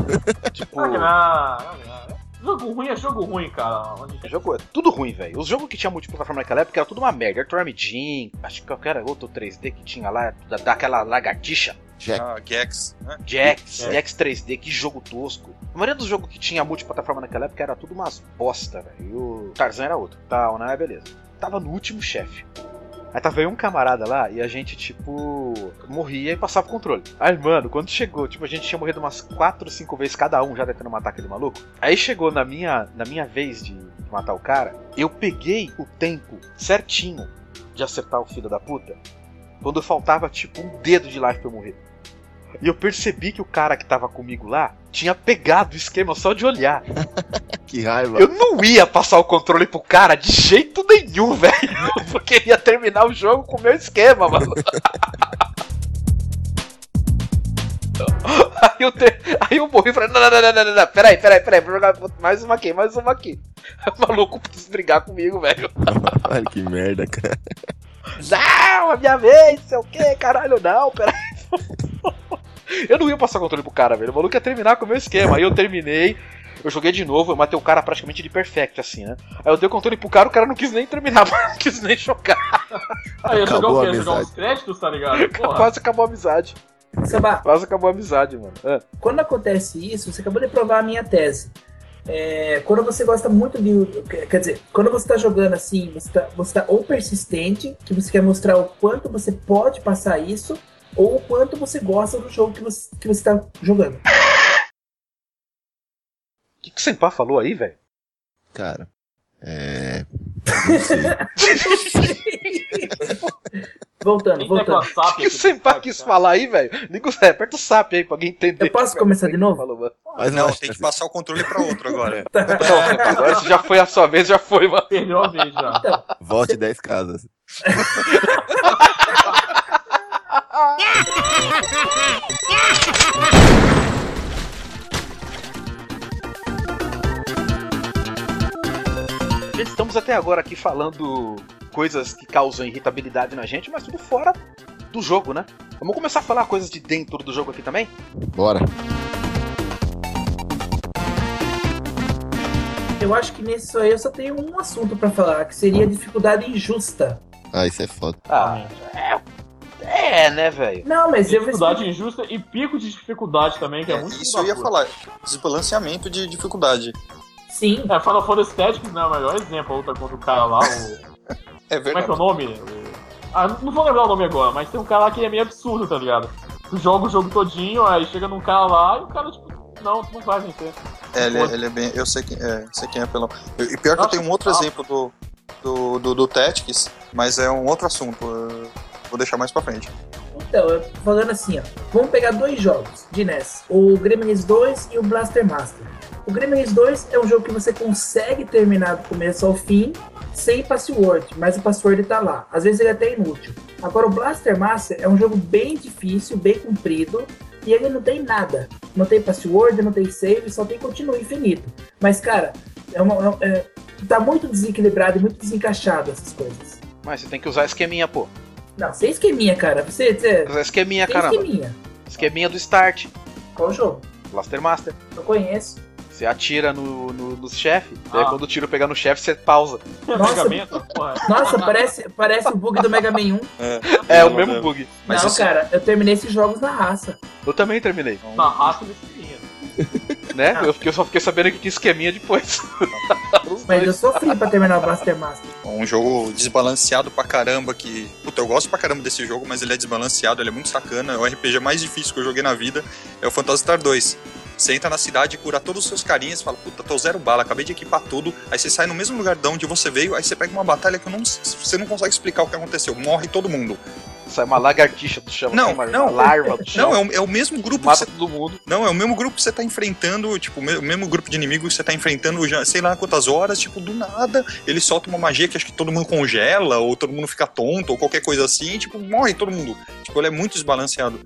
tipo, Não, não, não. Jogo ruim é jogo ruim, cara. Onde- jogo, é tudo ruim, velho. Os jogos que tinha multiplataforma naquela época era tudo uma merda. Arthur Jim, acho que qualquer outro 3D que tinha lá, da, daquela lagartixa. Jack. Ah, Gex, né? Jax, É. Jax 3D, que jogo tosco. A maioria dos jogos que tinha multiplataforma naquela época era tudo umas bosta, velho. E o Tarzan era outro. Tal, né? Beleza. Tava no último chefe. Aí tava aí um camarada lá e a gente, tipo, morria e passava o controle. Aí, mano, quando chegou, tipo, a gente tinha morrido umas 4, 5 vezes cada um já tentando matar aquele maluco. Aí chegou na minha, na minha vez de matar o cara, eu peguei o tempo certinho de acertar o filho da puta quando faltava, tipo, um dedo de life pra eu morrer. E eu percebi que o cara que tava comigo lá tinha pegado o esquema só de olhar. Que raiva. Eu não ia passar o controle pro cara de jeito nenhum, velho. Eu queria terminar o jogo com o meu esquema, mano. Aí eu, te... Aí eu morri e falei, não, não, não, não, não, não, peraí, peraí, peraí, vou jogar mais uma aqui, mais uma aqui. O maluco quis brigar comigo, velho. Olha que merda, cara. Não, a minha vez, sei o que, caralho, não, peraí. Eu não ia passar controle pro cara, velho. O maluco ia terminar com o meu esquema. Aí eu terminei, eu joguei de novo, eu matei o cara praticamente de perfect, assim, né? Aí eu dei o controle pro cara, o cara não quis nem terminar, não quis nem jogar. Aí, eu jogar Acabou o a quê? Jogar amizade. uns créditos, tá ligado? Porra. Quase acabou a amizade. Sabá, Quase acabou a amizade, mano. É. quando acontece isso, você acabou de provar a minha tese. É, quando você gosta muito de. Quer dizer, quando você está jogando assim, você está você tá ou persistente, que você quer mostrar o quanto você pode passar isso, ou o quanto você gosta do jogo que você, que você tá jogando. O que, que o Senpá falou aí, velho? Cara, é. voltando, voltando. O que aqui você no pá SAP, quis cara. falar aí, velho? Liga o aperta o SAP aí pra alguém entender. Eu posso começar de novo? Falou, mano. Mas Não, tem que passar o controle pra outro agora. Não, agora se já foi a sua vez, já foi, mano. Perdeu a vez já. Então, Volte 10 casas. Estamos até agora aqui falando coisas que causam irritabilidade na gente, mas tudo fora do jogo, né? Vamos começar a falar coisas de dentro do jogo aqui também? Bora. eu acho que nisso aí eu só tenho um assunto pra falar, que seria a dificuldade injusta. Ah, isso é foda. Ah, é, é né, velho? Não, mas eu Dificuldade injusta e pico de dificuldade também, que é, É, muito isso eu ia falar. Desbalanceamento de dificuldade. Sim. É, Final Fantasy Tactics não é o melhor exemplo, a luta contra o cara lá, o... É Como é que é o verdade. nome? O- Ah, não vou lembrar o nome agora, mas tem um cara lá que é meio absurdo, tá ligado? Tu joga o jogo todinho, aí chega num cara lá e o cara, tipo, não, tu não vai vencer. É, ele, ele é bem. Eu sei quem é, sei quem é pelo. E pior que eu tenho um outro Nossa, exemplo do, do, do, do Tactics, mas é um outro assunto. eu Vou deixar mais pra frente. então, eu tô falando assim, ó. Vamos pegar dois jogos de NES. O Gremlins 2 e o Blaster Master. O Gremlins 2 é um jogo que você consegue terminar do começo ao fim sem password, mas o password tá lá. Às vezes ele é até inútil. Agora o Blaster Master é um jogo bem difícil, bem comprido, e ele não tem nada. Não tem password, não tem save, só tem continue infinito. Mas, cara, é uma, é, tá muito desequilibrado e muito desencaixado essas coisas. Mas você tem que usar esqueminha, pô. Não, sem esqueminha, cara. Você, você esqueminha, sem caramba. esqueminha. Esqueminha do start. Qual jogo? Blaster Master. Eu conheço. Você atira no, no, nos chefes, daí Ah. quando o tiro pegar no chefe, você pausa. Nossa. Mega Man, porra. Nossa, parece, parece o bug do Mega Man 1. É, o Não, mesmo não. bug. Mas não, assim- cara, eu terminei esses jogos na raça. Eu também terminei, Na raça desse menino. Né? Eu, fiquei- eu só fiquei sabendo que tinha esqueminha depois. Mas eu sofri pra terminar o Blaster Master. Um jogo desbalanceado pra caramba que. Puta, eu gosto pra caramba desse jogo, mas ele é desbalanceado, ele é muito sacana. É o RPG mais difícil que eu joguei na vida. É o Phantasy Star 2. Você entra na cidade, cura todos os seus carinhas, fala, puta, tô zero bala, acabei de equipar tudo. Aí você sai no mesmo lugar de onde você veio, aí você pega uma batalha que eu não, você não consegue explicar o que aconteceu. Morre todo mundo. Sai uma lagartixa do chão, Não, uma, não. uma larva do chão. Não, é o, é o mesmo grupo que mata você todo mundo. Não, é o mesmo grupo que você tá enfrentando, tipo, o me- o mesmo grupo de inimigos que você tá enfrentando já, sei lá quantas horas, tipo, do nada, ele solta uma magia que acho que todo mundo congela, ou todo mundo fica tonto, ou qualquer coisa assim, e, tipo, morre todo mundo. Tipo, ele é muito desbalanceado.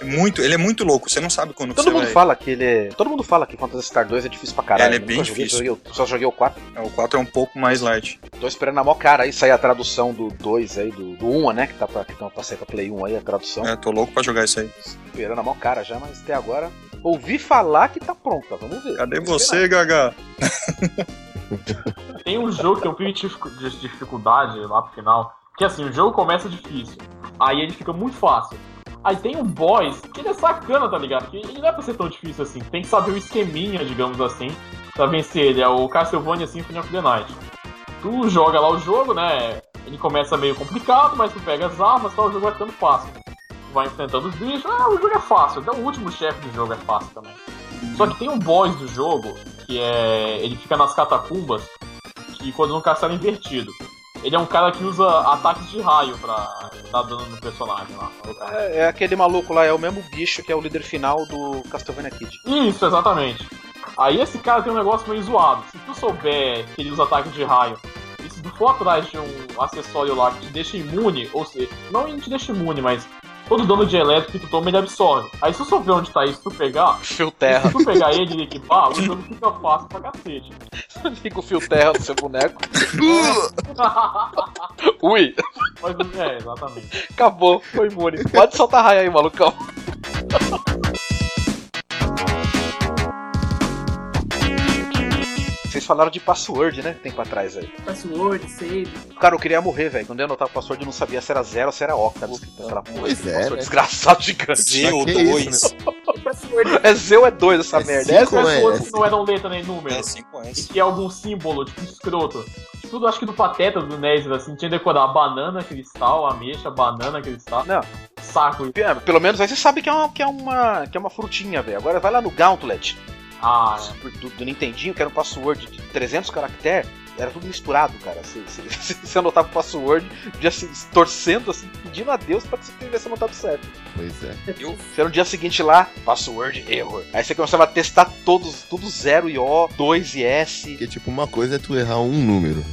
É muito, ele é muito louco, você não sabe quando Todo mundo vai... fala que ele é. Todo mundo fala que Phantasy Star 2 é difícil pra caralho. Ele é Eu bem joguei, difícil. joguei só joguei o 4. É, O 4 é um pouco mais light. Tô esperando a mó cara aí sair a tradução do 2 aí, do, do 1, né? Que tá pra, que tá pra sair pra Play 1 aí, a tradução. É, tô louco pra jogar isso aí. Esperando a mó cara já, mas até agora. Ouvi falar que tá pronta, vamos ver. Cadê Vamos você, Gaga? Tem um jogo que um de dificu- de dificuldade lá pro final. Que assim, o jogo começa difícil. Aí ele fica muito fácil. Aí tem um boss que ele é sacana, tá ligado? Que ele não é pra ser tão difícil assim. Tem que saber o esqueminha, digamos assim, pra vencer ele. É o Castlevania Symphony of the Night. Tu joga lá o jogo, né? Ele começa meio complicado, mas tu pega as armas, tá? O jogo vai ficando fácil. Tu vai enfrentando os bichos, ah, o jogo é fácil. Até o último chefe do jogo é fácil também. Só que tem um boss do jogo, que é. Ele fica nas catacumbas, que quando um castelo invertido. Ele é um cara que usa ataques de raio pra dar dano no personagem lá. É, é aquele maluco lá, é o mesmo bicho que é o líder final do Castlevania Kid. Isso, exatamente. Aí esse cara tem um negócio meio zoado. Se tu souber que ele usa ataque de raio, e for atrás de um acessório lá que te deixa imune, ou seja, não te deixa imune, mas todo dano de elétrico que tu toma ele absorve. Aí se tu souber onde tá isso, tu pegar, Fio terra. se tu pegar ele e equipar, o jogo fica fácil pra cacete. Fica o fio terra do seu boneco. Ui, Mas, é, exatamente. acabou, foi imune. Pode soltar raio aí, malucão. Falaram de password, né? Tempo atrás aí. Password, save. Cara, eu queria morrer, velho. Quando eu anotava o password, eu não sabia se era zero ou se era O que tava escrito naquela porra. Pois é, password né? Desgraçado gigante. Z ou que isso, 2. Que password? É Z ou é 2 essa É merda? cinco, é? o outro que não eram letra nem número. É E 5S. que é algum símbolo, tipo escroto. Tudo acho que do Pateta do NES, assim, tinha que decorar banana, cristal, ameixa, banana, cristal. Não. Saco. É, Pelo menos aí você sabe que é uma, que é uma, que é uma frutinha, velho. Agora vai lá no Gauntlet Ah, do, do Nintendinho, que era um password de 300 caracteres. era tudo misturado, cara. Você, você, você anotava o password, dia se- torcendo, assim, pedindo a Deus pra que você tivesse anotado certo. Pois é. Você no dia seguinte lá, password error. Aí você começava a testar todos, tudo zero e O, 2 e S. Porque, tipo, uma coisa é tu errar um número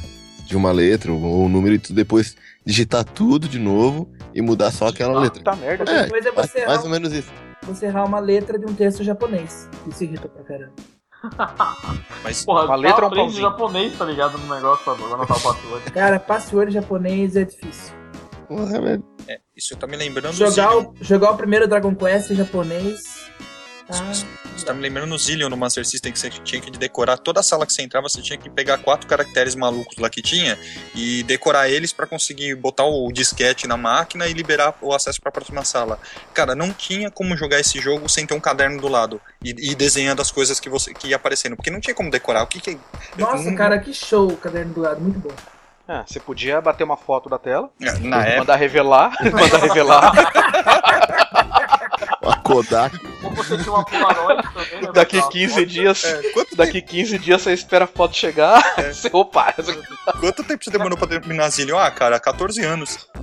de uma letra ou um número e tu depois digitar tudo de novo e mudar só aquela letra. Puta merda, É, velho. Coisa é mais, você errar, mais ou menos isso. Você errar uma letra de um texto japonês. Isso irrita pra caramba. Mas Porra, Uma letra ou um aprende pãozinho? japonês, tá ligado? No negócio pra anotar o password. Cara, password japonês é difícil. Porra, velho. é, isso tá me lembrando Jogar o, jogar o primeiro Dragon Quest em japonês. Ah, Isso tá me lembrando no Zillion, no Master System, que você tinha que decorar toda a sala que você entrava, você tinha que pegar quatro caracteres malucos lá que tinha e decorar eles pra conseguir botar o disquete na máquina e liberar o acesso pra próxima sala. Cara, não tinha como jogar esse jogo sem ter um caderno do lado e, e desenhando as coisas que você que ia aparecendo, porque não tinha como decorar. O que que nossa, Hum, cara, que show o caderno do lado, muito bom. Ah, você podia bater uma foto da tela, na época mandar revelar, mandar revelar. A Kodak. Ou você tinha uma Polaroid também, né? Daqui Botar 15 foto. dias, É, quanto, daqui 15 dias você espera a foto chegar. Você, opa, quanto tempo você demorou pra terminar Zillion? Ah, cara, 14 anos.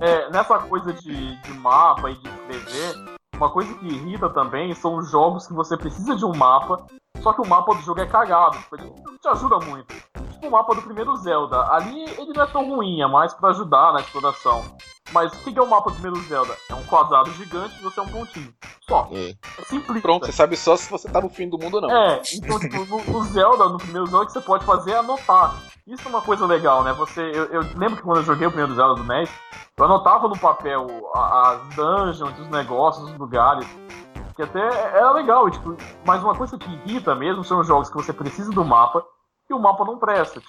É, nessa coisa de, de mapa e de escrever, uma coisa que irrita também são os jogos que você precisa de um mapa, só que o mapa do jogo é cagado. Tipo, ele não te ajuda muito. Tipo o mapa do primeiro Zelda. Ali ele não é tão ruim, é mais pra ajudar na exploração. Mas o que é o mapa do primeiro Zelda? É um quadrado gigante e você é um pontinho. Só. É. É simplista. pronto, você sabe só se você tá no fim do mundo ou não. É, então, tipo, no, no Zelda, no primeiro Zelda, o que você pode fazer é anotar. Isso é uma coisa legal, né? Você, eu, eu lembro que quando eu joguei o primeiro Zelda do NES, eu anotava no papel as dungeons, os negócios, os lugares. Que até era legal, e, tipo, mas uma coisa que irrita mesmo são os jogos que você precisa do mapa e o mapa não presta.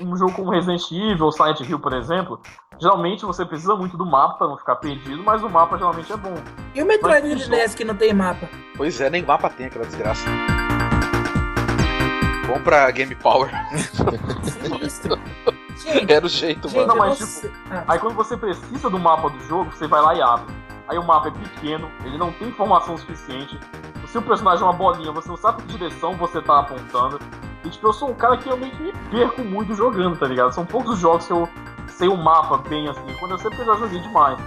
Um jogo como Resident Evil ou Silent Hill, por exemplo, geralmente você precisa muito do mapa pra não ficar perdido, mas o mapa geralmente é bom. E o Metroid Mas de que não tem mapa? Pois é, nem mapa tem aquela desgraça. Bom pra Game Power. Gente, Era o jeito, gente, mano. Não, mas, sei- ah, Aí quando você precisa do mapa do jogo, você vai lá e abre. Aí o mapa é pequeno, ele não tem informação suficiente. Se o personagem é uma bolinha, você não sabe que direção você tá apontando. E tipo, eu sou um cara que eu meio que me perco muito jogando, tá ligado? São poucos os jogos que eu sei o mapa bem assim. Quando eu eu já joguei demais.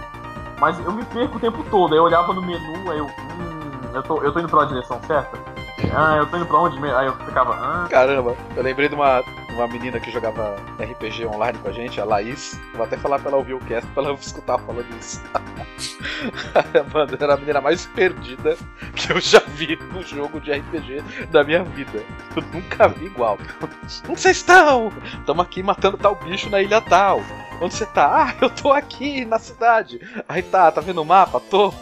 Mas eu me perco o tempo todo. Aí eu olhava no menu, aí eu. Hum, eu tô, eu tô indo pela direção certa? Ah, eu tô indo pra onde mesmo? Aí eu ficava. Ah, Caramba, eu lembrei de uma, uma menina que jogava RPG online com a gente, a Laís. Vou até falar pra ela ouvir o cast pra ela escutar falando isso. Mano, era a menina mais perdida que eu já vi no jogo de RPG da minha vida. Eu nunca vi igual. Onde vocês estão? Estamos aqui matando tal bicho na ilha tal. Onde você tá? Ah, eu tô aqui na cidade. Aí tá, tá vendo o mapa? Tô.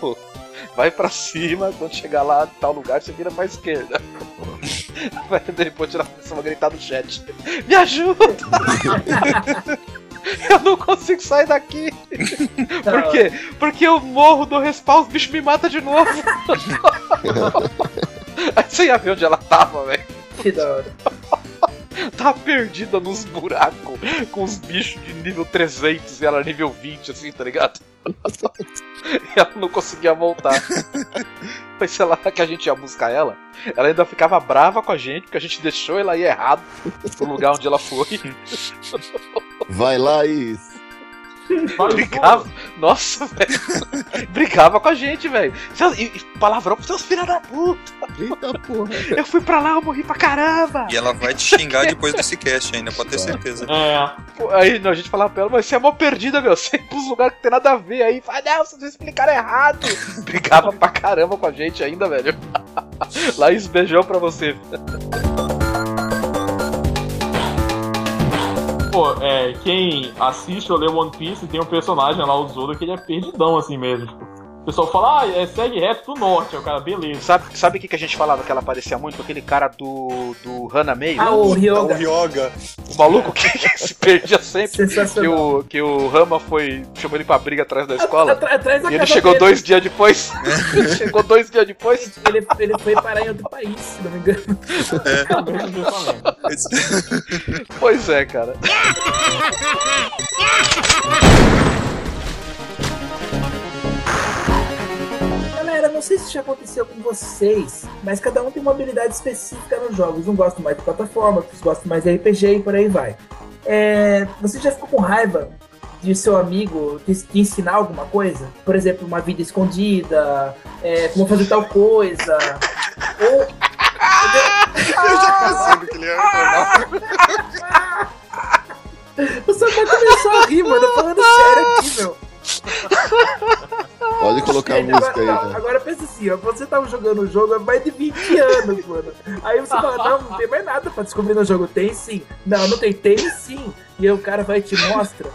Vai pra cima, quando chegar lá em tal lugar, você vira pra esquerda. Vai depois tirar a gritar no chat. Me ajuda! eu não consigo sair daqui! Por quê? Porque eu morro do respawn, os bichos me matam de novo! Aí você ia ver onde ela tava, velho. que da hora. Tava perdida nos buracos com os bichos de nível 300 e ela nível 20, assim, tá ligado? E ela não conseguia voltar. Mas sei lá que a gente ia buscar ela, ela ainda ficava brava com a gente, porque a gente deixou ela ir errado pro lugar onde ela foi. Vai lá, Is. Brigava. Nossa, velho. Brigava com a gente, velho. E, e palavrão pros seus filhos da puta. Eita porra. Eu fui pra lá, eu morri pra caramba. E ela vai te xingar depois desse cast ainda, pode ter certeza. É, Aí não, a gente falava pra ela, mas você é mó perdida, meu. Você pros lugares que tem nada a ver aí. Fala, não, vocês explicaram errado. Brigava pra caramba com a gente ainda, velho. Laís, beijão pra você. Pô, é, quem assiste ou lê One Piece tem um personagem lá, o Zoro, que ele é perdidão assim mesmo. Tipo, o pessoal fala, ah, é, segue reto pro norte. Aí o cara, beleza. Sabe o sabe o que, que a gente falava que ela parecia muito? Aquele cara do, do Hana Meio. Ah, o O Ryoga. Ryoga. O maluco que, que se perdia sempre. Que Sensacional. o, que o Rama foi. chamou ele pra briga atrás da escola. Atra- Atrás da E ele chegou dele. dois dias depois. chegou dois dias depois. Ele, ele foi parar em outro país, se não me engano. É pensamento. Pois é, cara. Cara, não sei se já aconteceu com vocês, mas cada um tem uma habilidade específica nos jogos. Um gosta mais de plataforma, outros gostam mais de RPG e por aí vai. É, você já ficou com raiva de seu amigo te, te ensinar alguma coisa? Por exemplo, uma vida escondida, é, como fazer tal coisa. Ou. Eu já pensei que ele ia reclamar. O Samuel começou a rir, mano. Falando sério aqui, meu. Pode colocar a Agora- música aí, não, né? Agora pensa assim, ó, você tava jogando o jogo há mais de 20 anos, mano. Aí você fala, não, não tem mais nada pra descobrir no jogo. Tem sim. Não, não tem, tem sim. E aí o cara vai e te mostra.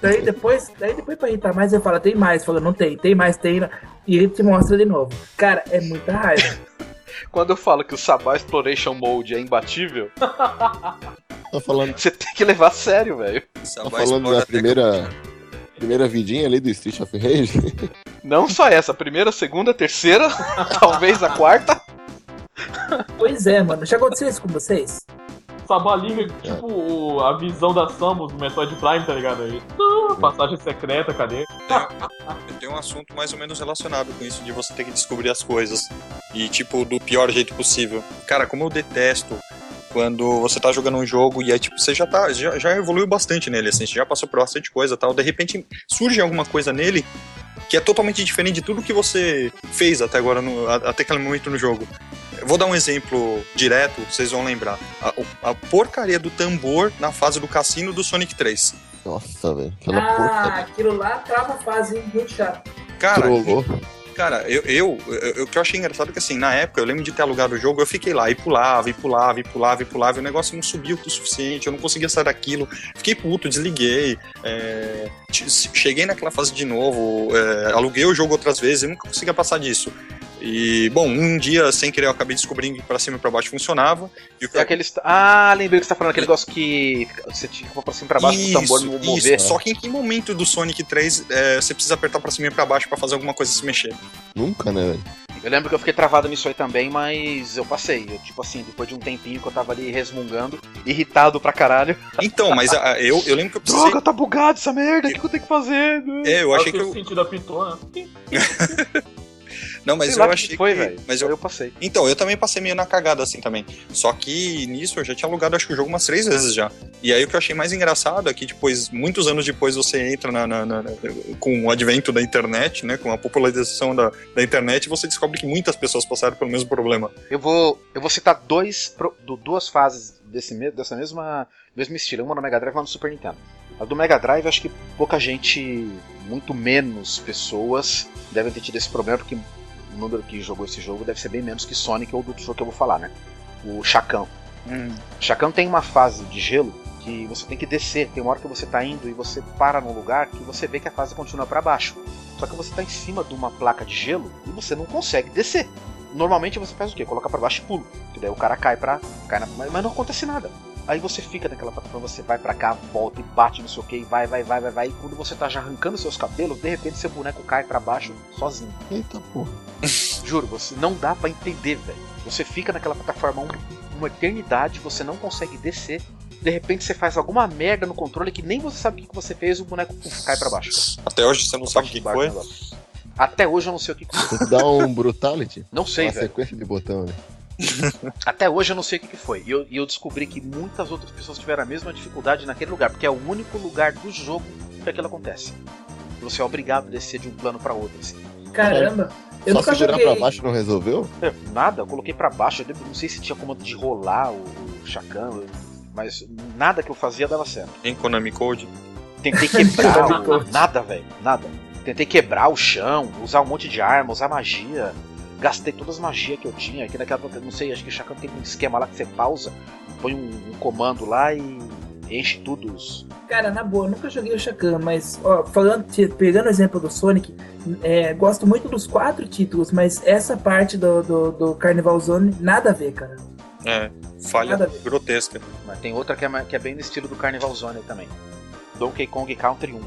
Daí depois, daí depois pra irritar mais, ele fala, tem mais. Fala, não tem, tem mais, tem. E ele te mostra de novo. Cara, é muita raiva. Quando eu falo que o Sabá Exploration Mode é imbatível, Tá falando, você tem que levar a sério, velho. tá falando da primeira, primeira vidinha ali do Street of Rage? Não só essa, a primeira, segunda, terceira, talvez a quarta. Pois é, mano. Já aconteceu isso com vocês? Sabá liga, tipo, o- a visão da Samus do Metroid Prime, tá ligado? Aí, não, passagem secreta, cadê? Tem um assunto mais ou menos relacionado com isso de você ter que descobrir as coisas. E, tipo, do pior jeito possível. Cara, como eu detesto quando você tá jogando um jogo e aí, tipo, você já tá. Já, já evoluiu bastante nele, assim, você já passou por bastante coisa e tal. De repente surge alguma coisa nele que é totalmente diferente de tudo que você fez até agora, no, até aquele momento no jogo. Vou dar um exemplo direto, vocês vão lembrar. A, a porcaria do tambor na fase do cassino do Sonic 3. Nossa, velho. Ah, aquilo lá trava a fase, hein? Muito chato. Cara. Cara, eu, eu, eu- o que eu achei engraçado é que assim, na época, eu lembro de ter alugado o jogo, eu fiquei lá e pulava, e pulava, e pulava, e pulava, e o negócio não subiu o suficiente, eu não conseguia sair daquilo. Fiquei puto, desliguei. é, cheguei naquela fase de novo, é, aluguei o jogo outras vezes, eu nunca conseguia passar disso. E, bom, um dia, sem querer, eu acabei descobrindo que pra cima e pra baixo funcionava. E o que É aqueles. Ah, lembrei que você tá falando, aquele negócio que você tinha que pôr pra cima e pra baixo pro tambor não isso, mover. Só que em que momento do Sonic 3 é, você precisa apertar pra cima e pra baixo pra fazer alguma coisa se mexer? Nunca, né, velho? Eu lembro que eu fiquei travado nisso aí também, mas eu passei. Eu, tipo assim, depois de um tempinho que eu tava ali resmungando, irritado pra caralho. Então, mas a- eu, eu lembro que eu precisei. Droga, tá bugado essa merda, o que, que eu tenho que fazer? É, eu achei que eu. sentido apitou, né? Não, mas Sei eu achei que foi, que. velho. Mas eu... eu. passei. Então, eu também passei meio na cagada assim também. Só que nisso eu já tinha alugado acho que o jogo umas três vezes já. E aí o que eu achei mais engraçado é que depois, muitos anos depois, você entra na, na- na- com o advento da internet, né? Com a popularização da, da internet, você descobre que muitas pessoas passaram pelo mesmo problema. Eu vou, eu vou citar dois, do- duas fases desse, dessa mesma mesmo estilo, uma no Mega Drive e uma no Super Nintendo. A do Mega Drive, acho que pouca gente, muito menos pessoas, devem ter tido esse problema, porque número que jogou esse jogo deve ser bem menos que Sonic ou do outro jogo que eu vou falar, né? O Chacão. Chacão tem uma fase de gelo que você tem que descer. Tem uma hora que você tá indo e você para num lugar que você vê que a fase continua para baixo. Só que você tá em cima de uma placa de gelo e você não consegue descer. Normalmente você faz o quê? Coloca pra baixo e pula. Que daí o cara cai pra. Cai na, mas não acontece nada. Aí você fica naquela plataforma, você vai pra cá, volta e bate, não sei o que, vai, vai, vai, vai, vai. E quando você tá já arrancando seus cabelos, de repente seu boneco cai pra baixo sozinho. Eita porra. Juro, você não dá pra entender, velho. Você fica naquela plataforma um- uma eternidade, você não consegue descer. De repente você faz alguma merda no controle que nem você sabe o que você fez, o boneco puf, cai pra baixo. Até hoje você não sabe o que foi. Até hoje eu não sei o que dar um brutality. Não sei, uma velho. sequência de botão, né? Até hoje eu não sei o que foi. E eu, e eu descobri que muitas outras pessoas tiveram a mesma dificuldade naquele lugar, porque é o único lugar do jogo que aquilo acontece. Você é obrigado a descer de um plano pra outro. Assim. Caramba. Eu Só nunca segurar joguei. pra baixo não resolveu? É, Nada, eu coloquei pra baixo, eu não sei se tinha comando de rolar o, o chacão, mas nada que eu fazia dava certo. Em Konami Code. Tentei quebrar o... Nada, velho, nada. Tentei quebrar o chão, usar um monte de arma, usar magia. Gastei todas as magias que eu tinha. Aqui naquela, não sei, acho que o Chacão tem um esquema lá que você pausa, põe um, um comando lá e enche tudo. os- Cara, na boa, eu nunca joguei o Shakan, mas, ó, falando, pegando o exemplo do Sonic, é, gosto muito dos quatro títulos, mas essa parte do, do, do Carnival Zone, nada a ver, cara. É, falha grotesca. Mas tem outra que é, que é bem no estilo do Carnival Zone também. Donkey Kong Country 1.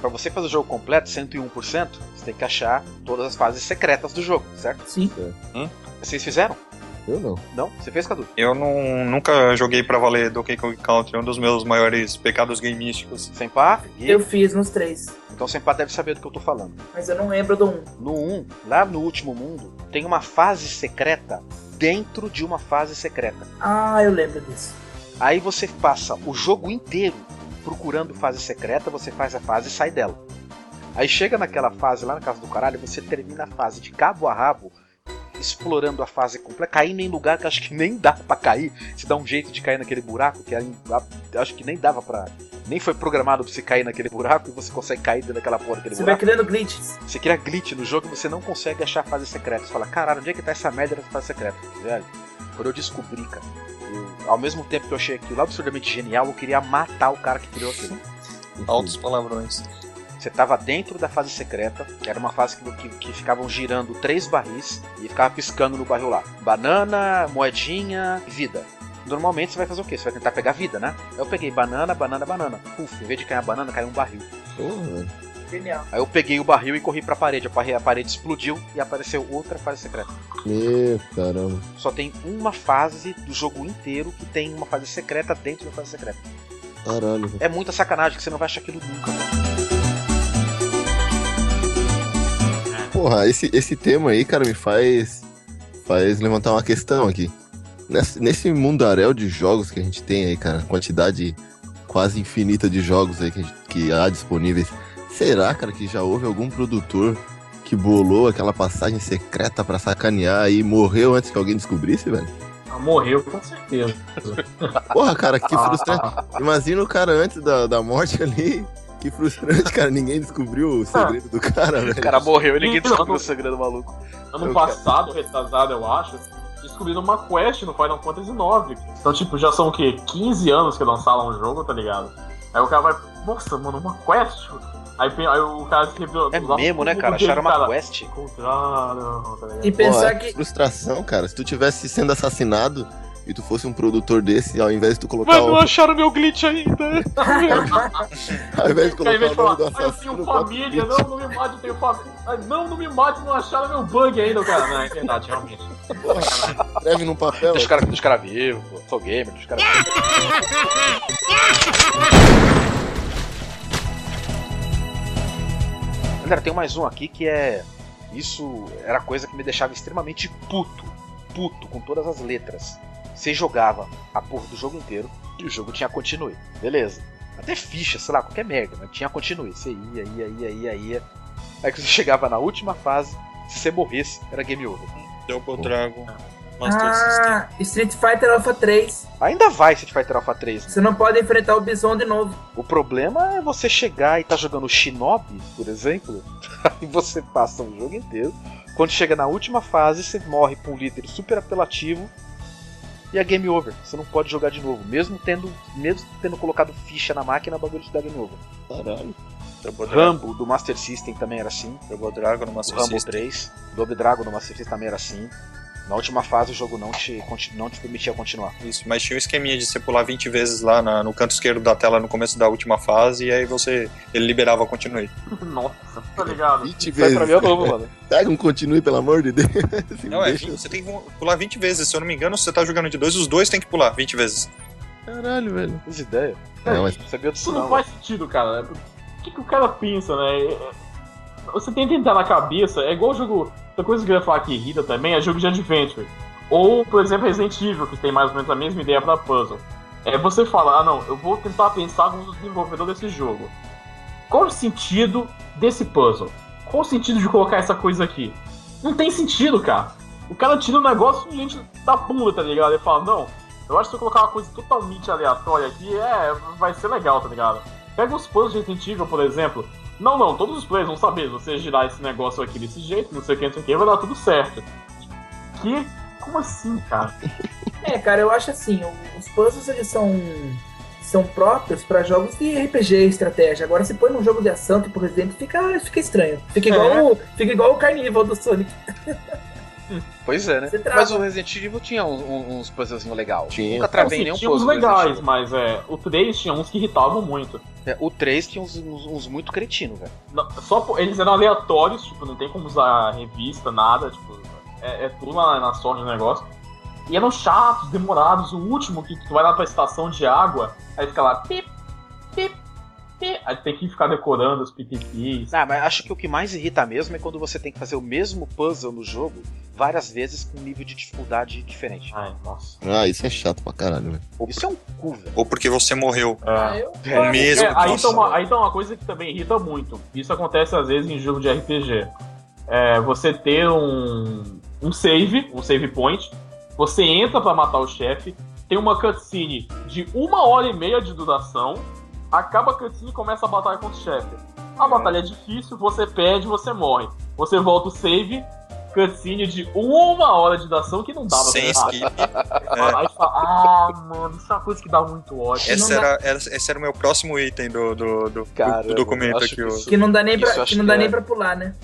Pra você fazer o jogo completo, 101%, você tem que achar todas as fases secretas do jogo, certo? Sim. Vocês fizeram? Eu não. Não? Você fez, Cadu? Eu não, nunca joguei pra valer Donkey Kong Country, é um dos meus maiores pecados gameísticos. Sem par? Eu fiz nos três. Então o Senpai deve saber do que eu tô falando. Mas eu não lembro do 1. No 1, lá no último mundo, tem uma fase secreta dentro de uma fase secreta. Ah, eu lembro disso. Aí você passa o jogo inteiro procurando fase secreta, você faz a fase e sai dela. Aí chega naquela fase lá na casa do caralho, você termina a fase de cabo a rabo, explorando a fase completa, caindo em lugar que acho que nem dá pra cair. Se dá um jeito de cair naquele buraco, que é acho que nem dava pra. Nem foi programado pra você cair naquele buraco e você consegue cair dentro daquela porra daquele Você vai buraco. criando glitches. Você cria glitch no jogo e você não consegue achar a fase secreta. Você fala, caralho, onde é que tá essa merda dessa fase secreta? Velho, quando eu descobri, cara, eu- ao mesmo tempo que eu achei aquilo absurdamente genial, eu queria matar o cara que criou aquilo. Altos palavrões. Você tava dentro da fase secreta, que era uma fase que, que, que ficavam girando três barris e ficava piscando no barril lá. Banana, moedinha, vida. Normalmente você vai fazer o quê? Você vai tentar pegar vida, né? Eu peguei banana, banana, banana. Puf, em vez de cair a banana, caiu um barril. Porra. Genial. Aí eu peguei o barril e corri pra parede. A parede, a parede explodiu e apareceu outra fase secreta. Meu caramba. Só tem uma fase do jogo inteiro que tem uma fase secreta dentro da fase secreta. Caralho. velho. É muita sacanagem que você não vai achar aquilo nunca. velho. Porra, esse, esse tema aí, cara, me faz, faz levantar uma questão aqui. Nesse, nesse mundaréu de jogos que a gente tem aí, cara, quantidade quase infinita de jogos aí que, a gente- que há disponíveis, será, cara, que já houve algum produtor que bolou aquela passagem secreta pra sacanear e morreu antes que alguém descobrisse, velho? Ah, morreu com certeza. Porra, cara, que frustrante. Imagina o cara antes da, da morte ali. Que frustrante, cara. Ninguém descobriu o segredo do cara, velho. O cara morreu e ninguém descobriu o segredo maluco. Ano Eu passado, retrasado, eu acho, descobriram uma quest no Final Fantasy IX. Então, tipo, já são o quê? 15 anos que lançaram o jogo, tá ligado? Aí o cara vai, nossa, mano, uma quest? Aí, aí o cara se revelou. É mesmo, né, cara? Acharam uma quest. Encontraram, tá? E pensar Porra, que. frustração, cara. Se tu tivesse sendo assassinado e tu fosse um produtor desse, ao invés de tu colocar o, acharam meu glitch ainda. ao invés de colocar em vez o de falar, do ah, eu tenho família, o não, não me mate, eu tenho família. Ah, Não, não me mate, não acharam meu bug ainda, cara. Não, é verdade, realmente. escreve num papel. Deixa os caras cara vivos, pô. Sou gamer, deixa os caras Galera, tem mais um aqui que é. Isso era coisa que me deixava extremamente puto. Puto, com todas as letras. Você jogava a porra do jogo inteiro e o jogo tinha continue. Beleza. Até ficha, sei lá, qualquer merda, mas tinha continue. Você ia, ia, ia, ia, ia. Aí que você chegava na última fase, se você morresse, era game over. Double Dragon. Master System. Ah, Street Fighter Alpha 3. Ainda vai Street Fighter Alpha 3. Você não pode enfrentar o Bison de novo. O problema é você chegar e tá jogando Shinobi, por exemplo, e você passa o jogo inteiro. Quando chega na última fase, você morre pra um líder super apelativo e é game over. Você não pode jogar de novo, mesmo tendo, mesmo tendo colocado ficha na máquina, o bagulho te dá game over. Caralho. Rambo do Master System também era assim. Double Dragon no O Master Rambo System. 3, Double Dragon do Master System também era assim. Na última fase o jogo não te, não te permitia continuar. Isso, mas tinha um esqueminha de você pular 20 vezes lá na- no canto esquerdo da tela no começo da última fase e aí você. Ele liberava continue. Nossa, tá ligado? 20 Vai vezes. pra mim é novo, mano. Pega um continue, pelo amor de Deus. Não, é Deixa- 20, você tem que pular 20 vezes. Se eu não me engano, se você tá jogando de dois, os dois tem que pular 20 vezes. Caralho, velho. Fiz ideia. Não, mas sabia disso Isso não não. faz sentido, cara. O que, que o cara pensa, né? É- é- Você tem que entrar na cabeça, é igual o jogo. Outra coisa que eu ia falar que irrita também é jogo de adventure. Ou, por exemplo, Resident Evil, que tem mais ou menos a mesma ideia pra puzzle. É você falar, ah não, eu vou tentar pensar com o desenvolvedor desse jogo. Qual o sentido desse puzzle? Qual o sentido de colocar essa coisa aqui? Não tem sentido, cara. O cara tira um negócio gente da bunda, tá ligado? Ele fala, não, eu acho que se eu colocar uma coisa totalmente aleatória aqui, é, vai ser legal, tá ligado? Pega os puzzles de Resident Evil, por exemplo. Não, não, todos os players vão saber, se você girar esse negócio aqui desse jeito, não sei o que, não sei o que, vai dar tudo certo. Que? Como assim, cara? É, cara, eu acho assim, os puzzles eles são são próprios pra jogos de RPG, estratégia. Agora se põe num jogo de ação, tipo Resident, fica fica estranho. Fica igual É. o, fica igual o Carnival do Sonic. Pois é, né? Você. Mas o Resident Evil tinha uns, uns puzzlezinhos legais. Tinha. Nunca travei Assim, nenhum tinha uns puzzle do Resident legais, mas é, o 3 tinha uns que irritavam muito. É, o 3 tinha uns, uns, uns muito cretinos, velho. Só eles eram aleatórios, tipo, não tem como usar revista, nada, tipo, é, é tudo na, na sorte do negócio. E eram chatos, demorados. O último, que tu vai lá pra estação de água, aí fica lá, pip, pip, Aí tem que ficar decorando os PPPs. Ah, mas acho que o que mais irrita mesmo é quando você tem que fazer o mesmo puzzle no jogo várias vezes com um nível de dificuldade diferente. Ai, nossa. Ah, isso é chato pra caralho, velho. Isso é um cu, velho. Ou porque você morreu. Ah, eu... O mesmo. É, aí, tá uma, aí tá uma coisa que também irrita muito. Isso acontece às vezes em jogo de RPG. É, você ter um, um save, um save point, você entra pra matar o chefe, tem uma cutscene de uma hora e meia de duração, acaba a cutscene e começa a batalha contra o chefe. A batalha é difícil, você perde, você morre. Você volta o save, cutscene de uma hora de duração que não dava Sem pra skip. Aí você fala, ah, mano, isso é uma coisa que dá muito ódio. Esse Não dá- era, era- esse era o meu próximo item do, do, do, Caramba, do documento eu aqui. que isso- Que não dá nem pra, eu que não que dá é- nem pra pular, né?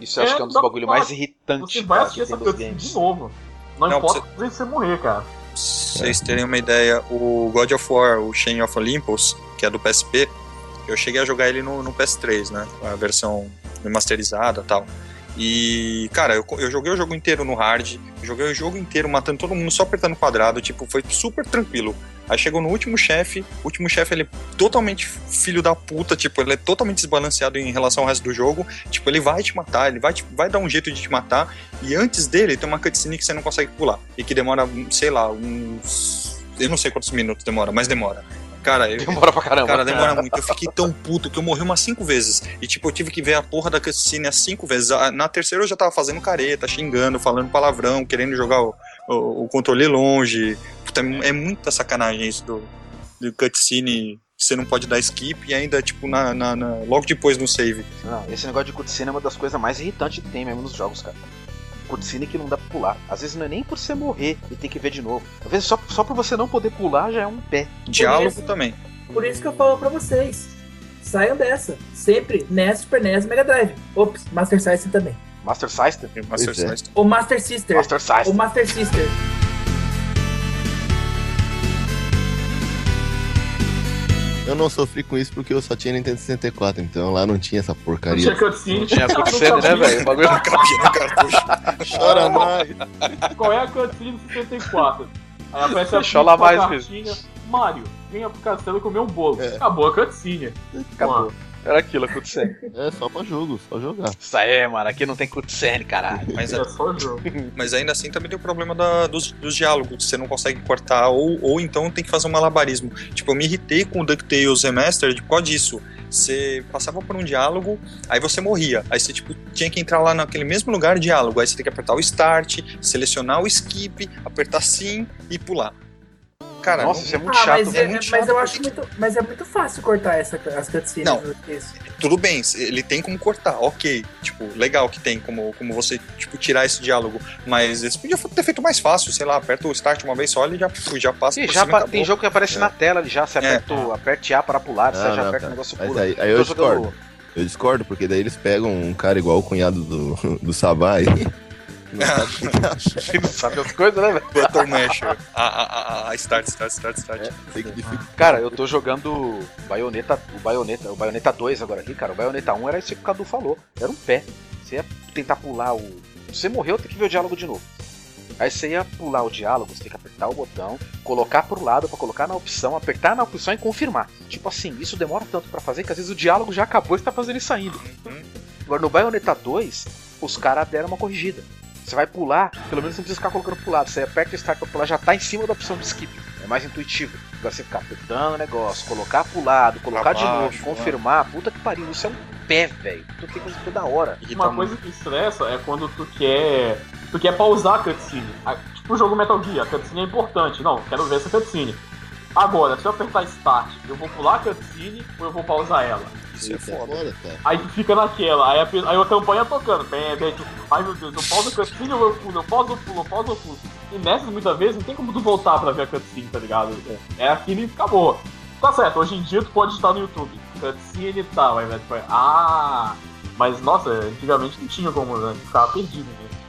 Isso eu acho É, que é um dos dá- bagulho mais irritantes Você vai cara, assistir que essa cutscene de novo. Não, Não, importa você- se você morrer, cara. Pra vocês terem uma ideia, o God of War, o Chain of Olympus, que é do PSP, eu cheguei a jogar ele no, no PS3, né? A versão remasterizada e tal. E, cara, eu, eu joguei o jogo inteiro no hard, joguei o jogo inteiro matando todo mundo só apertando quadrado, tipo, foi super tranquilo. Aí chegou no último chefe, o último chefe ele é totalmente filho da puta, tipo, ele é totalmente desbalanceado em relação ao resto do jogo. Tipo, ele vai te matar, ele vai, te- vai dar um jeito de te matar, e antes dele tem uma cutscene que você não consegue pular, e que demora, sei lá, uns. Eu não sei quantos minutos demora, mas demora. Cara, eu, Demora pra caramba. Cara, demora muito. Eu fiquei tão puto que eu morri umas cinco vezes. E, tipo, eu tive que ver a porra da cutscene as cinco vezes. Na terceira eu já tava fazendo careta, xingando, falando palavrão, querendo jogar o, o- o controle longe. Puta, é, é muita sacanagem isso do, do cutscene você não pode dar skip e ainda, tipo, na, na- na- logo depois no save. Não, esse negócio de cutscene é uma das coisas mais irritantes que tem mesmo nos jogos, cara. Cutscene que não dá pra pular. Às vezes não é nem por você morrer e ter que ver de novo. Às vezes só, só por você não poder pular já é um pé. Diálogo isso- também. Por isso que eu falo pra vocês. Saiam dessa. Sempre NES, Super NES, Mega Drive. Ops, Master System também. Master System? Master é. System. Ou Master Sister. Master System. Ou Master Sister. Eu não sofri com isso porque eu só tinha Nintendo 64, então lá não tinha essa Não porcaria. tinha cutscene. Tinha não cutscene, né, velho? O bagulho Não cabia no cartucho. Chora mais! Qual é a cutscene do 64? Aí aparece a Deixa eu lá Peach com a mais, cartinha. Mario, venha pro castelo comer um bolo. É. Acabou a cutscene. Acabou. Mano, Era aquilo, a cutscene. É só pra jogo, só jogar. Isso aí, mano. Aqui não tem cutscene, caralho. Mas, é só jogo. mas ainda assim também tem o problema da- dos, dos diálogos, você não consegue cortar, ou, ou então tem que fazer um malabarismo. Tipo, eu me irritei com o DuckTales Remastered por causa disso. Você passava por um diálogo, aí você morria. Aí você, tipo, tinha que entrar lá naquele mesmo lugar de diálogo. Aí você tem que apertar o Start, selecionar o Skip, apertar Sim e pular. Cara, Nossa, não- isso é muito ah, chato, mas, velho. é, muito mas chato, eu acho porque- muito. Mas é muito fácil cortar essa, as cutscenes. Não. Isso. tudo bem, ele tem como cortar, ok. Tipo, legal que tem como, como você, tipo, tirar esse diálogo. Mas eles podiam ter feito mais fácil, sei lá, aperta o Start uma vez só, ele já, já passa Ih, por já cima e acabou. tem jogo que aparece É. na tela ali já. Você É. aperta, o- aperte A para pular, você Não, já não, aperta o negócio Mas pula. aí, aí eu jogando- discordo. Eu discordo, porque daí eles pegam um cara igual o cunhado do, do Sabá aí. Não sabe as coisas, né, velho? Button Masher. A, a, a, a Start, Start, Start, Start. É. Cara, eu tô jogando Bayonetta, o Bayonetta, o Bayonetta 2 agora aqui, cara. O Bayonetta 1 era isso que o Cadu falou. Era um pé. Você ia tentar pular o. Você morreu, tem que ver o diálogo de novo. Aí você ia pular o diálogo, você tem que apertar o botão, colocar pro lado pra colocar na opção, apertar na opção e confirmar. Tipo assim, isso demora tanto pra fazer que às vezes o diálogo já acabou e você tá fazendo isso ainda. Uhum. Agora no Bayonetta 2, os caras deram uma corrigida. Você vai pular, pelo menos não precisa ficar colocando pro lado. Você aperta o start pra pular, já tá em cima da opção de skip. É mais intuitivo. Agora você ficar apertando o negócio, colocar pro lado, colocar de baixo, novo, confirmar. Puta que pariu, isso é um pé, velho. Tu tem que fazer toda hora. Irrita Uma muito. coisa que estressa é quando tu quer. Tu quer pausar a cutscene. A- Tipo o jogo Metal Gear, a cutscene é importante. Não, quero ver essa cutscene. Agora, se eu apertar Start, eu vou pular a cutscene ou eu vou pausar ela? Isso é foda. cara. Aí tu fica naquela, aí a, aí a campanha tocando, bem, bem, tu, ai meu Deus, eu pauso a cutscene ou eu pulo, eu pauso ou pulo, eu pauso ou pulo. E nessas muitas vezes não tem como tu voltar pra ver a cutscene, tá ligado? É aquilo e acabou. Tá certo, hoje em dia tu pode estar no YouTube, cutscene e tal, aí vai vai, ah, mas nossa, antigamente não tinha como, né? Ficava perdido mesmo.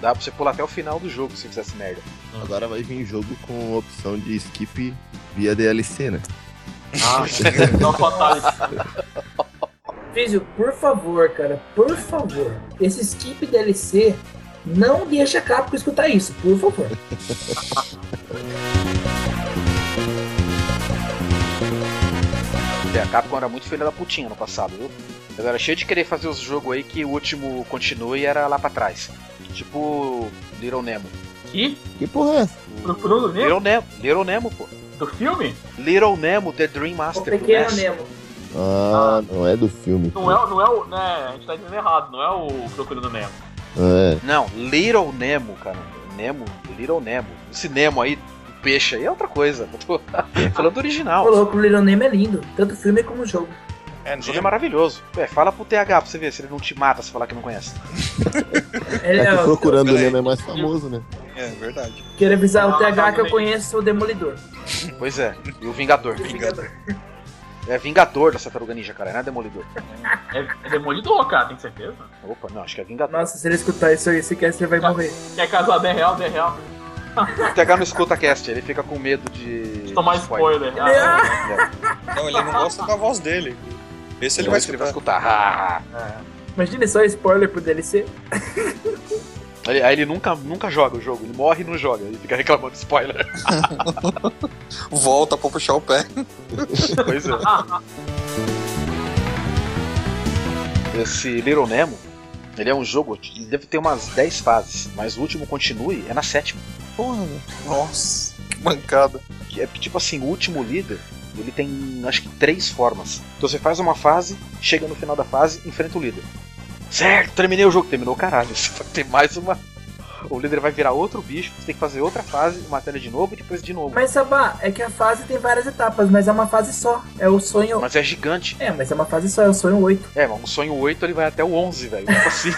Dá pra você pular até o final do jogo se fizesse merda. Agora vai vir jogo com opção de skip via DLC, né? Ah, fatality. Físio, por favor, cara, por favor. Esse skip DLC não deixa a Capcom escutar isso, por favor. É, a Capcom era muito filha da putinha no passado, viu? Ela era cheia de querer fazer os jogos aí que o último continue e era lá pra trás. Tipo Little Nemo. Que? Que porra é essa? Nemo? Little Nemo, Little Nemo, pô. Do filme? Little Nemo, The Dream O Master do pequeno NES. Nemo. Ah, não é do filme. Não é, não é o. Né, a gente tá entendendo errado, não é o Procurando Nemo. É. Não, Little Nemo, cara. Nemo, Little Nemo. Esse Nemo aí, o peixe aí é outra coisa. Eu tô falando do original. louco, o Little Nemo é lindo. Tanto o filme como o jogo. É, O jogo é maravilhoso. É, fala pro TH pra você ver se ele não te mata se falar que não conhece. Ele É é, procurando. Nemo é mais famoso, né? é verdade. Quero avisar o TH que eu conheço o Demolidor. Pois é, e o Vingador. Vingador. É Vingador da Tartaruga Ninja, cara, não é Demolidor. É, é demolidor, cara, tem certeza? Opa, não, acho que é Vingador. Nossa, se ele escutar isso aí, esse cast ele vai morrer. Quer casar 10 real, 10 real. O TH não escuta cast, ele fica com medo de. Tomar de spoiler. Ele- Ah, É, Não, ele não gosta da voz dele. Esse ele ele vai vai escutar. escutar. Ah, Imagina só spoiler pro DLC. Aí aí ele nunca, nunca joga o jogo, ele morre e não joga, ele fica reclamando de spoiler. Volta pra puxar o pé. Pois é. Esse Little Nemo, ele é um jogo, ele deve ter umas 10 fases, mas o último continue é na sétima. Porra. Nossa, que mancada. Que é tipo assim, o último líder, ele tem acho que três formas. Então você faz uma fase, chega no final da fase, enfrenta o líder. Certo, terminei o jogo, terminou o caralho. Você vai ter mais uma. O líder vai virar outro bicho, você tem que fazer outra fase, matar ele de novo e depois de novo. Mas Sabá, é que a fase tem várias etapas, mas é uma fase só. É o sonho. Mas é gigante. É, mas é uma fase só, é o sonho 8. É, mas o sonho 8 ele vai até o 11, velho. Tipo assim.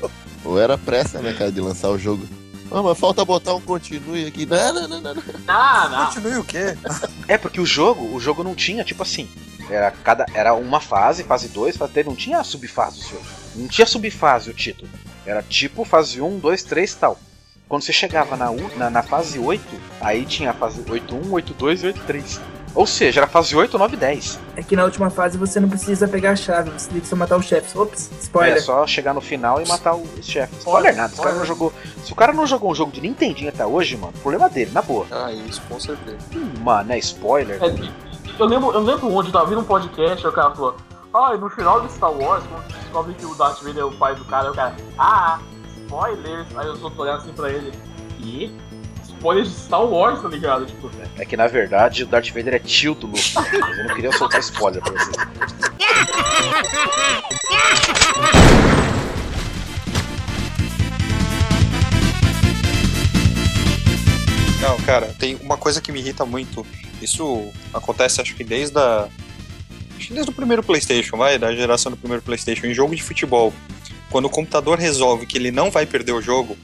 Ou era pressa, né, cara, de lançar o jogo. Ah, mas falta botar um continue aqui. Não, não, não, não. não. não, não. Continue o quê? É, porque o jogo, o jogo não tinha, tipo assim. Era, cada, era uma fase, fase 2, fase 3, não tinha subfase o jogo. Não tinha subfase o título. Era tipo fase 1, 2, 3 e tal. Quando você chegava na, na, na fase 8, aí tinha a fase 8.1, 8.2 e 8.3. Ou seja, era fase 8, 9 e 10. É que na última fase você não precisa pegar a chave, você tem que só matar os chefes. Ops, É spoiler. só chegar no final e matar os chefes. Spoiler nada, se o cara não jogou. Se o cara não jogou um jogo de Nintendinho até hoje, mano, problema dele, na boa. Ah, isso, com certeza. Hum, Mano, é spoiler. É, eu, lembro, eu lembro onde eu tava vendo um podcast, aí o cara falou, ah, e no final de Star Wars, quando você descobre que o Darth Vader é o pai do cara, aí o cara, ah, spoilers. Aí eu só tô olhando assim pra ele, e? Spoilers de Star Wars, tá ligado? Tipo, É que na verdade o Darth Vader é tio do Luke. Mas eu não queria soltar spoiler pra você. Não, cara, tem uma coisa que me irrita muito. Isso acontece, acho que desde a. Acho que desde o primeiro PlayStation, vai, da geração do primeiro PlayStation, em jogo de futebol. Quando o computador resolve que ele não vai perder o jogo,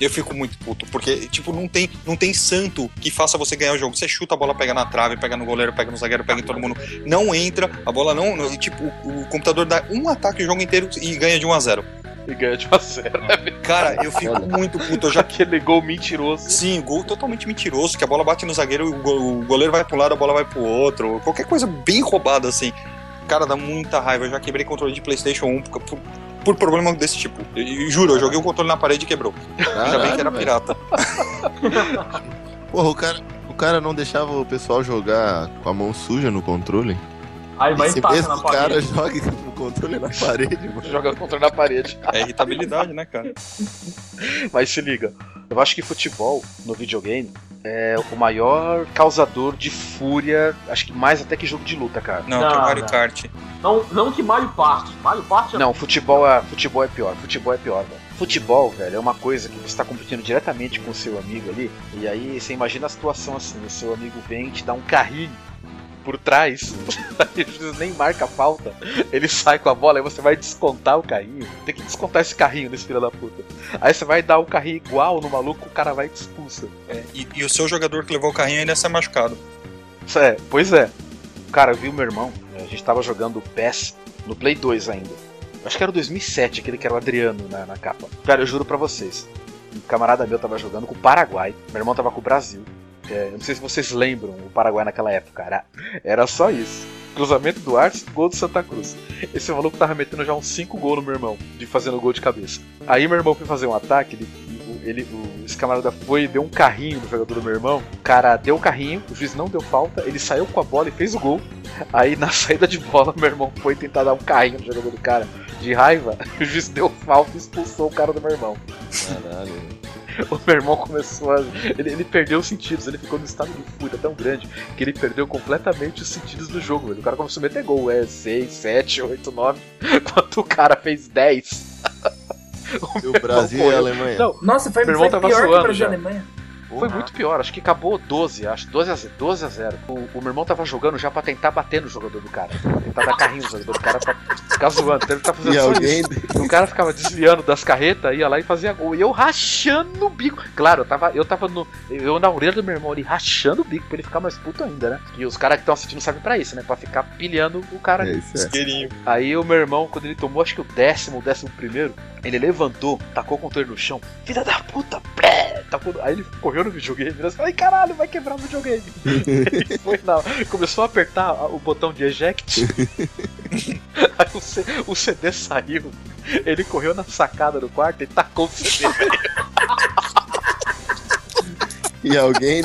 eu fico muito puto. Porque, tipo, não tem, não tem santo que faça você ganhar o jogo. Você chuta a bola, pega na trave, pega no goleiro, pega no zagueiro, pega em todo mundo. Não entra, a bola não. não- tipo, o, o computador dá um ataque o jogo inteiro e ganha de 1 a 0 E ganha de 1 a 0. Cara, eu fico muito puto. Eu já Aquele gol mentiroso. Sim, gol totalmente mentiroso, que a bola bate no zagueiro, o go- o goleiro vai pra um lado, a bola vai pro outro. Qualquer coisa bem roubada, assim. Cara, dá muita raiva. Eu já quebrei controle de Playstation 1 por, por, problema desse tipo. Eu, juro, eu joguei o controle na parede e quebrou. Ainda bem que era pirata. Porra, o cara, o cara não deixava o pessoal jogar com a mão suja no controle. aí vai Esse mesmo na cara parede. joga o controle na parede, mano. Jogando controle na parede. É irritabilidade, né, cara? Mas se liga, eu acho que futebol no videogame é o maior causador de fúria, acho que mais até que jogo de luta, cara. Não, Não, que o Mario não. Kart. Não, não que Mario Party. Mario Party é Não, futebol é, futebol é pior, futebol é pior, velho. Futebol, velho, é uma coisa que você está competindo diretamente com o seu amigo ali, e aí você imagina a situação assim, o seu amigo vem e te dá um carrinho por trás, nem marca a falta, ele sai com a bola, aí você vai descontar o carrinho, tem que descontar esse carrinho nesse filho da puta. Aí você vai dar o carrinho igual no maluco, o cara vai te expulsa. É, e, e o seu jogador que levou o carrinho ainda sai machucado. É, pois é. Cara, eu vi o meu irmão, a gente tava jogando PES no Play 2 ainda. Acho que era o 2007, aquele que era o Adriano na, na capa. Cara, eu juro pra vocês. Um camarada meu tava jogando com o Paraguai, meu irmão tava com o Brasil. É, não sei se vocês lembram o Paraguai naquela época, era, era só isso. Cruzamento do Arce, gol do Santa Cruz. Esse maluco tava metendo já uns 5 gols no meu irmão, de fazendo gol de cabeça. Aí meu irmão foi fazer um ataque, ele- ele, o, esse camarada foi deu um carrinho no jogador do meu irmão. O cara deu o carrinho, o juiz não deu falta, ele saiu com a bola e fez o gol. Aí na saída de bola, meu irmão foi tentar dar um carrinho no jogador do cara. De raiva, o juiz deu falta e expulsou o cara do meu irmão. Caralho. O meu irmão começou a. Ele, ele perdeu os sentidos, ele ficou num estado de fúria tão grande que ele perdeu completamente os sentidos do jogo, velho. O cara começou a meter gol, é 6, 7, 8, 9, enquanto o cara fez 10. E o Brasil e a. Alemanha. Não, Nossa, foi, Meu irmão foi tava pior que o Brasil e a Alemanha. Foi muito pior, acho que acabou 12, acho, 12 a 0. 12 a 0. O, o meu irmão tava jogando já pra tentar bater no jogador do cara. Pra tentar dar carrinho no jogador do cara pra ficar zoando. Então ele tá fazendo E só alguém. isso. O cara ficava desviando das carretas, ia lá e fazia gol. E eu rachando o bico. Claro, eu tava, eu tava no. Eu na orelha do meu irmão ali, rachando o bico pra ele ficar mais puto ainda, né? E os caras que estão assistindo sabem pra isso, né? Pra ficar pilhando o cara É isso, é. Aí o meu irmão, quando ele tomou acho que o décimo, o décimo primeiro, ele levantou, tacou o controle no chão, filha da puta, pré! Tacou, aí ele correu no videogame, né? Falei, caralho, vai quebrar o videogame. foi na, começou a apertar o botão de eject. aí o, C- o CD saiu, ele correu na sacada do quarto e tacou o CD. E alguém,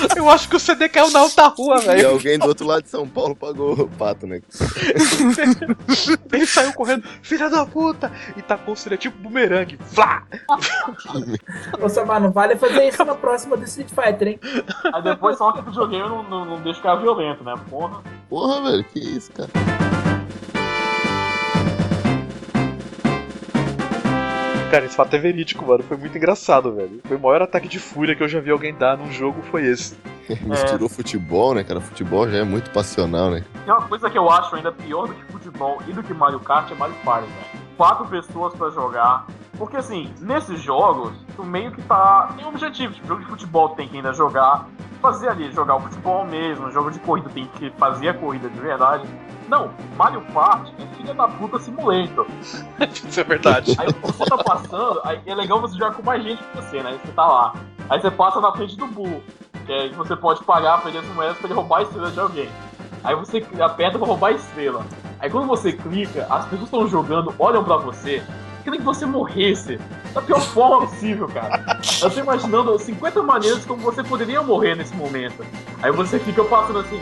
Eu acho que o CD caiu na outra rua, e velho. alguém do outro lado de São Paulo pagou o pato, né? Ele saiu correndo, filha da puta, e tacou o CD tipo bumerangue. Flá! Ô, Samar, não vale fazer isso na próxima do Street Fighter, hein? Aí depois só que o videogame não, não, não deixa o cara violento, né? Porra. Porra, velho, que isso, cara. Cara, esse fato é verídico, mano. Foi muito engraçado, velho. Foi o maior ataque de fúria que eu já vi alguém dar num jogo, foi esse. Misturou futebol, né, cara? Futebol já é muito passional, né? Tem uma coisa que eu acho ainda pior do que futebol e do que Mario Kart é Mario Party, velho. Quatro pessoas pra jogar. Porque assim, nesses jogos, tu meio que tá. Tem um objetivo, tipo, jogo de futebol tem que ainda jogar. Fazer ali, jogar o futebol mesmo, jogo de corrida tem que fazer a corrida de verdade. Não, Mario Party é filha da puta simulator. Isso é verdade. Aí você tá passando, aí é legal você jogar com mais gente que você, né? Aí você tá lá. Aí você passa na frente do burro. Que aí você pode pagar pra ele as moedas pra ele roubar a estrela de alguém. Aí você aperta pra roubar a estrela. Aí quando você clica, as pessoas estão jogando, olham pra você, querendo que você morresse. Da pior forma possível, cara. Eu tô imaginando 50 maneiras como você poderia morrer nesse momento. Aí você fica passando assim.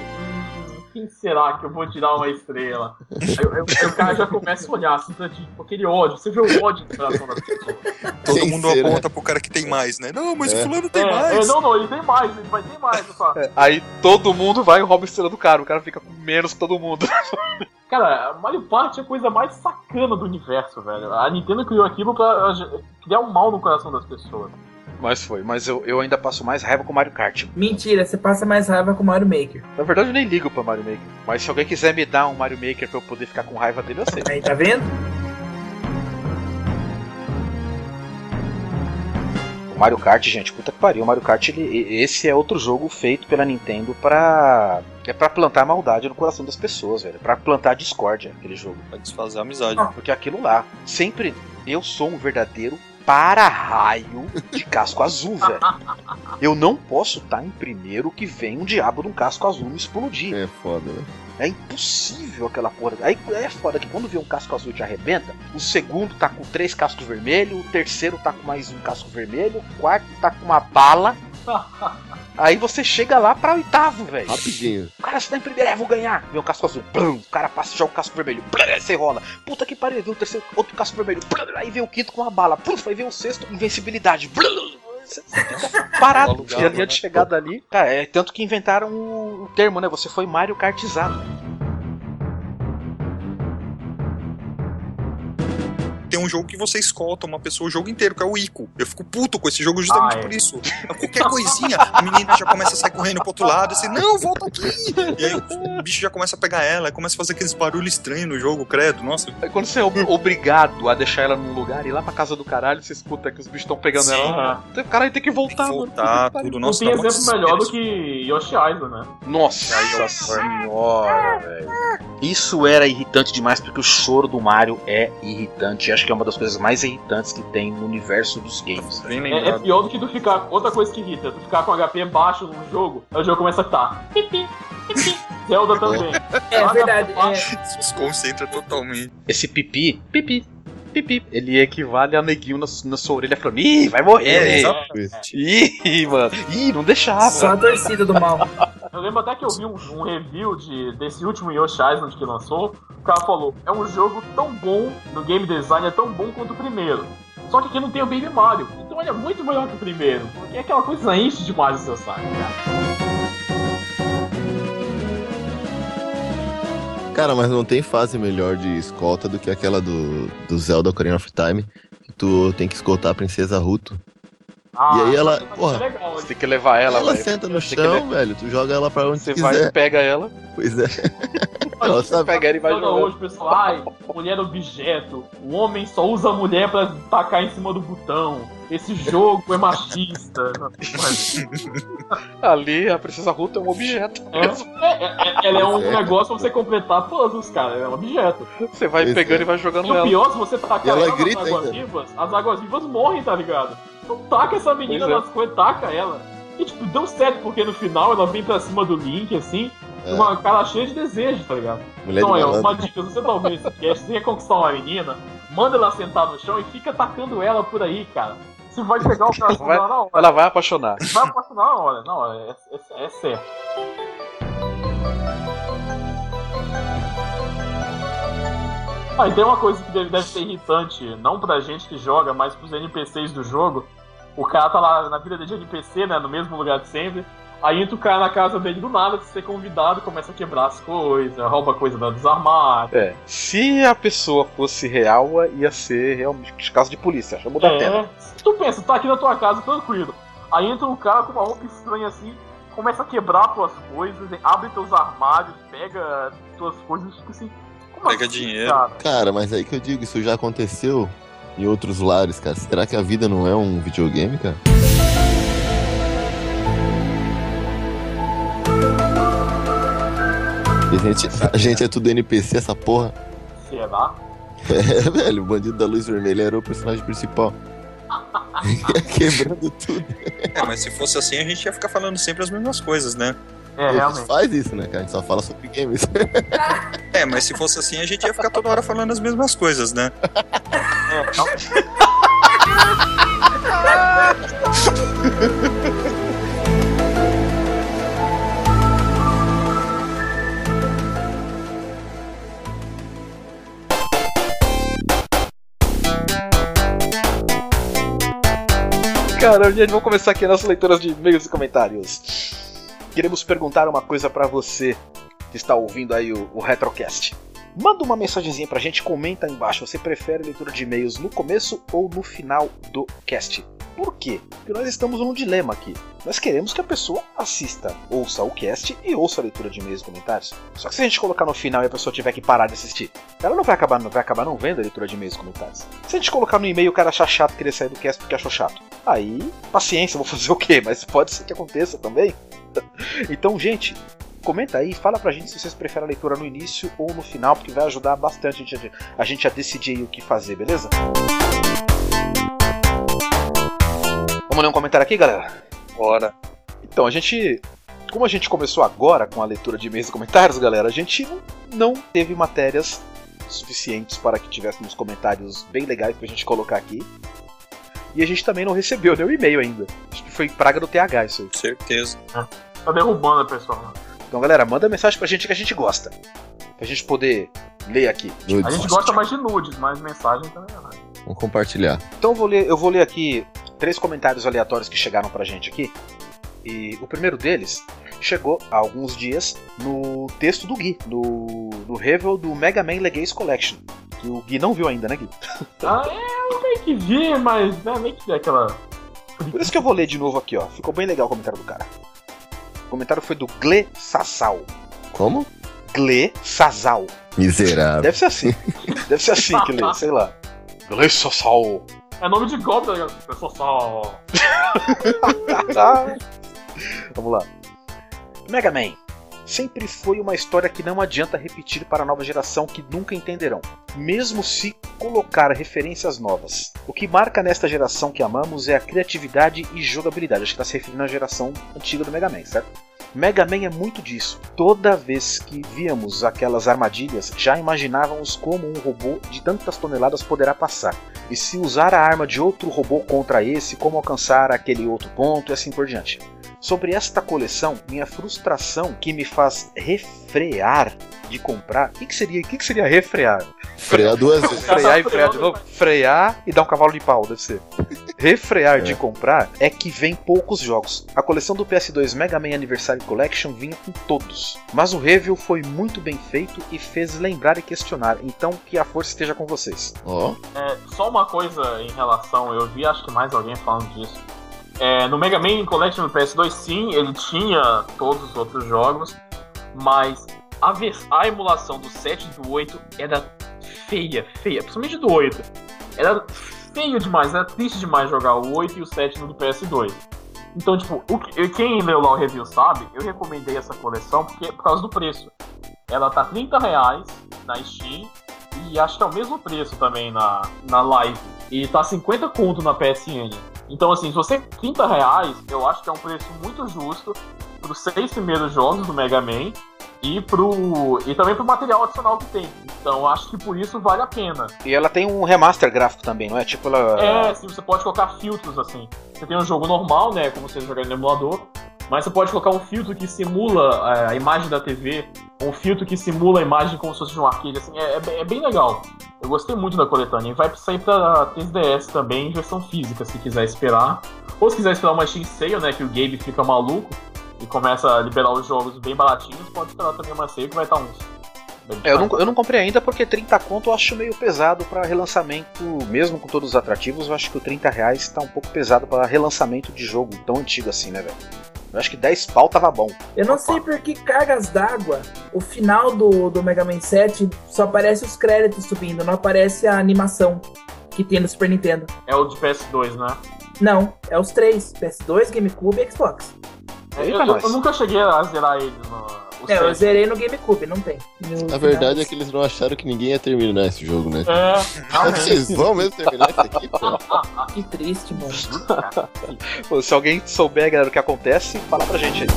"Hum, Quem será que eu vou tirar uma estrela? Aí, aí o cara já começa a olhar assim, pra ti, com aquele ódio. Você vê o ódio no coração das pessoas. Todo Quem mundo será? aponta pro cara que tem mais, né? Não, mas É. o fulano tem É, mais. é, não, não, ele tem mais, ele vai ter mais. Eu falo, Aí todo mundo vai e rouba a estrela do cara. O cara fica com menos que todo mundo. Cara, Mario Party é a coisa mais sacana do universo, velho. A Nintendo criou aquilo pra criar um mal no coração das pessoas. Mas foi. Mas eu, eu ainda passo mais raiva com Mario Kart. Mentira, você passa mais raiva com o Mario Maker. Na verdade, eu nem ligo pra Mario Maker. Mas se alguém quiser me dar um Mario Maker pra eu poder ficar com raiva dele, eu sei. Aí, tá vendo? O Mario Kart, gente, puta que pariu. O Mario Kart, ele, esse é outro jogo feito pela Nintendo pra. É pra plantar maldade no coração das pessoas, velho. Pra plantar discórdia, aquele jogo. Pra desfazer a amizade. Porque aquilo lá, sempre eu sou um verdadeiro para-raio de casco azul, velho. Eu não posso estar em primeiro que vem um diabo de um casco azul me explodir. É foda, né? É impossível aquela porra. Aí é foda que quando vê um casco azul e te arrebenta, o segundo tá com três cascos vermelhos, o terceiro tá com mais um casco vermelho, o quarto tá com uma bala. Aí você chega lá pra oitavo, velho. Rapidinho. O cara, você tá em primeiro, é, vou ganhar. Vem um casco azul, blum, o cara passa e joga o casco vermelho, blum, você rola. Puta que pariu, vem o terceiro, outro casco vermelho, blum, aí vem o quinto com uma bala, blum, aí vem o sexto, invencibilidade, blum. Você fica parado, Alugado, e a linha né? de chegada ali. Cara, é tanto que inventaram o, o termo, né? Você foi Mario Kartizado. Tem um jogo que você escolta uma pessoa o jogo inteiro, que é o Ico. Eu fico puto com esse jogo justamente Ah, é. por isso. Qualquer coisinha, a menina já começa a sair correndo pro outro lado, assim, não, volta aqui! E aí o bicho já começa a pegar ela, começa a fazer aqueles barulhos estranhos no jogo, credo, nossa. Aí quando você é ob- obrigado a deixar ela num lugar e ir lá pra casa do caralho, você escuta que os bichos estão pegando Sim. ela. O caralho tem que Tem que voltar, mano. voltar, tudo, Não nossa. tem dá uma exemplo melhor do que Yoshi Island, né? Nossa Aí, senhora, velho. Isso era irritante demais porque o choro do Mario é irritante. Acho que é uma das coisas mais irritantes que tem no universo dos games. Bem É, é pior do que tu ficar. Outra coisa que irrita, tu ficar com HP baixo num jogo, aí o jogo começa a estar. Pipi, pipi. Zelda também. É na verdade. É, Desconcentra totalmente. Esse pipi, pipi, pipi. Ele equivale a neguinho na, na sua orelha falando, ih, vai morrer. exatamente. Ih, mano. Ih, não deixava. Só a torcida do mal. Eu lembro até que eu vi um, um review de, desse último Yoshi Island que lançou. O cara falou: é um jogo tão bom no game design, é tão bom quanto o primeiro. Só que aqui não tem o Baby Mario. Então ele é muito melhor que o primeiro. Porque aquela coisa enche demais o seu saco, cara. Cara, mas não tem fase melhor de escolta do que aquela do, do Zelda Ocarina of Time. Que tu tem que escoltar a princesa Ruto. Ah, E aí ela- é porra, legal, Você tem que levar ela, Ela, velho. senta no chão, levar- velho. Tu joga ela pra onde Você tu vai, quiser. pega ela, Pois é. ela sabe. pega ela e vai Joga jogando. hoje, pessoal. Ai, mulher é objeto. O homem só usa a mulher pra tacar em cima do botão. Esse jogo é machista. Ali, a princesa Ruta é um objeto. é, é- é- ela é um é. negócio pra você completar puzzles, cara. Ela é um objeto. Você vai Pois pegando é. e vai jogando E o ela. pior, se você tacar E ela ela grita nas águas vivas, as águas vivas morrem, tá ligado? Então taca essa menina Pois é. nas coisas, taca ela. E tipo, deu certo, porque no final ela vem pra cima do Link, assim, É. com uma cara cheia de desejo, tá ligado? Mulher então, é malandro. uma dica, se você tá ouvindo esse cast, você quer conquistar uma menina, manda ela sentar no chão e fica tacando ela por aí, cara. Você vai pegar o coração Vai- dela na hora. Ela vai apaixonar. Vai apaixonar na hora, na hora, é, é- é certo. Ah, e tem uma coisa que deve, deve ser irritante, não pra gente que joga, mas pros NPCs do jogo. O cara tá lá na vida de NPC, né, no mesmo lugar de sempre. Aí entra o cara na casa dele do nada, se ser convidado, começa a quebrar as coisas, rouba coisa dos armários. É. Se a pessoa fosse real, ia ser realmente caso de polícia. Chama da tela. É, se tu pensa, tá aqui na tua casa tranquilo. Aí entra um cara com uma roupa estranha assim, começa a quebrar tuas coisas, abre teus armários, pega tuas coisas, tipo assim. Como Pega assim, dinheiro. Cara? Cara, mas aí que eu digo, isso já aconteceu em outros lares, cara. Será que a vida não é um videogame, cara? A gente, a gente é tudo NPC, essa porra. Será? É, velho, o bandido da luz vermelha era o personagem principal. Quebrando tudo. É, mas se fosse assim, a gente ia ficar falando sempre as mesmas coisas, né? É, a gente realmente. faz isso, né, cara? A gente só fala sobre games. É, mas se fosse assim, a gente ia ficar toda hora falando as mesmas coisas, né? É. Cara, gente, vamos começar aqui as leituras de e-mails e comentários. Queremos perguntar uma coisa pra você que está ouvindo aí o, o Retrocast. Manda uma mensagenzinha pra gente, comenta aí embaixo. Você prefere leitura de e-mails no começo ou no final do cast? Por quê? Porque nós estamos num dilema aqui. Nós queremos que a pessoa assista, ouça o cast e ouça a leitura de e-mails e comentários. Só que se a gente colocar no final e a pessoa tiver que parar de assistir, ela não vai acabar, não vai acabar não vendo a leitura de e-mails e comentários. Se a gente colocar no e-mail o cara achar chato querer sair do cast porque achou chato, aí, paciência, vou fazer o quê? Mas pode ser que aconteça também. então, gente, comenta aí, fala pra gente se vocês preferem a leitura no início ou no final, porque vai ajudar bastante a gente a, a, gente a decidir o que fazer, beleza? Vamos ler um comentário aqui, galera? Bora. Então, a gente. Como a gente começou agora com a leitura de e-mails e comentários, galera, a gente não, não teve matérias suficientes para que tivéssemos comentários bem legais pra gente colocar aqui. E a gente também não recebeu nenhum e-mail ainda. Acho que foi praga do TH isso aí. Certeza. Tá derrubando a pessoa. Então, galera, manda mensagem pra gente que a gente gosta. Pra gente poder ler aqui. A gente gosta mais de nudes, mas mensagem também não. Vamos compartilhar. Então eu vou ler, eu vou ler aqui três comentários aleatórios que chegaram pra gente aqui. E o primeiro deles chegou há alguns dias no texto do Gui, no, no revel do Mega Man Legacy Collection. Que o Gui não viu ainda, né, Gui? Ah, é, eu meio que vi, mas né, meio que vi aquela. Por isso que eu vou ler de novo aqui, ó. Ficou bem legal o comentário do cara. O comentário foi do Gle Sassal. Como? Gle Sassal. Miserável. Deve ser assim. Deve ser assim que lê, sei lá. Gle Sassal. É nome de golpe, ligado? Pessoal só. Vamos lá. Mega Man. Sempre foi uma história que não adianta repetir para a nova geração que nunca entenderão, mesmo se colocar referências novas. O que marca nesta geração que amamos é a criatividade e jogabilidade. Acho que está se referindo à geração antiga do Mega Man, certo? Mega Man é muito disso. Toda vez que víamos aquelas armadilhas, já imaginávamos como um robô de tantas toneladas poderá passar. E se usar a arma de outro robô contra esse, como alcançar aquele outro ponto e assim por diante. Sobre esta coleção, minha frustração que me faz refrear de comprar. O que, que seria? O que, que seria refrear? Frear duas vezes. Frear e frear de novo? Frear e dar um cavalo de pau, deve ser. Refrear de É. comprar é que vem poucos jogos. A coleção do PS2 Mega Man Anniversary Collection vinha com todos. Mas o review foi muito bem feito e fez lembrar e questionar. Então que a força esteja com vocês. Ó, É, só uma coisa em relação, eu vi acho que mais alguém falando disso. É, no Mega Man Collection do PS2, sim, ele tinha todos os outros jogos, mas a, a emulação do 7 e do 8 era feia, feia, principalmente do 8. Era feio demais, era triste demais jogar o 8 e o 7 no do PS2. Então, tipo, o que- quem leu lá o review sabe, eu recomendei essa coleção porque, por causa do preço. Ela tá 30 reais na Steam e acho que é o mesmo preço também na, na live. E tá 50 conto na PSN. Então, assim, se você 30 reais, eu acho que é um preço muito justo pros seis primeiros jogos do Mega Man e pro. e também pro material adicional que tem. Então acho que por isso vale a pena. E ela tem um remaster gráfico também, não é? Tipo ela. É, sim, você pode colocar filtros assim. Você tem um jogo normal, né? Como você jogar no emulador. Mas você pode colocar um filtro que simula é, a imagem da TV, um filtro que simula a imagem como se fosse de um arcade, assim, é, é bem- é legal. Eu gostei muito da coletânea. E vai sair pra 3DS também, em versão física, se quiser esperar. Ou se quiser esperar uma Steam Sale, né, que o Gabe fica maluco e começa a liberar os jogos bem baratinhos, pode esperar também uma sale que vai estar uns... É, eu, não, eu não comprei ainda porque 30 conto eu acho meio pesado pra relançamento, mesmo com todos os atrativos, eu acho que o 30 reais tá um pouco pesado pra relançamento de jogo tão antigo assim, né, velho? Eu acho que 10 pau tava bom. Eu não sei por que cargas d'água, o final do, do Mega Man 7 só aparece os créditos subindo, não aparece a animação que tem no Super Nintendo. É o de PS2, né? Não, é os três: PS2, GameCube e Xbox. É, eu, eu, eu nunca cheguei a zerar ele no. É, eu zerei no GameCube, não tem. No a verdade é que eles não acharam que ninguém ia terminar esse jogo, né? É, Vocês vão mesmo terminar isso aqui, pô? Que triste, mano. Pô, Se alguém souber, galera, o que acontece, fala pra gente aí.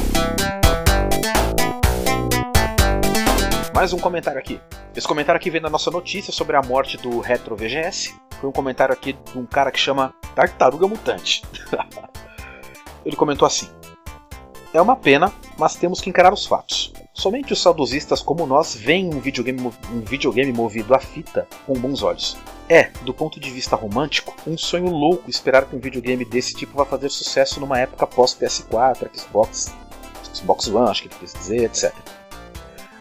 Mais um comentário aqui. Esse comentário aqui vem da nossa notícia sobre a morte do Retro VGS. Foi um comentário aqui de um cara que chama Tartaruga Mutante. Ele comentou assim: É uma pena, mas temos que encarar os fatos. Somente os saudosistas como nós veem um videogame, um videogame movido a fita com bons olhos. É, do ponto de vista romântico, um sonho louco esperar que um videogame desse tipo vá fazer sucesso numa época pós PS4, Xbox, Xbox One, acho que ele quis dizer, etc.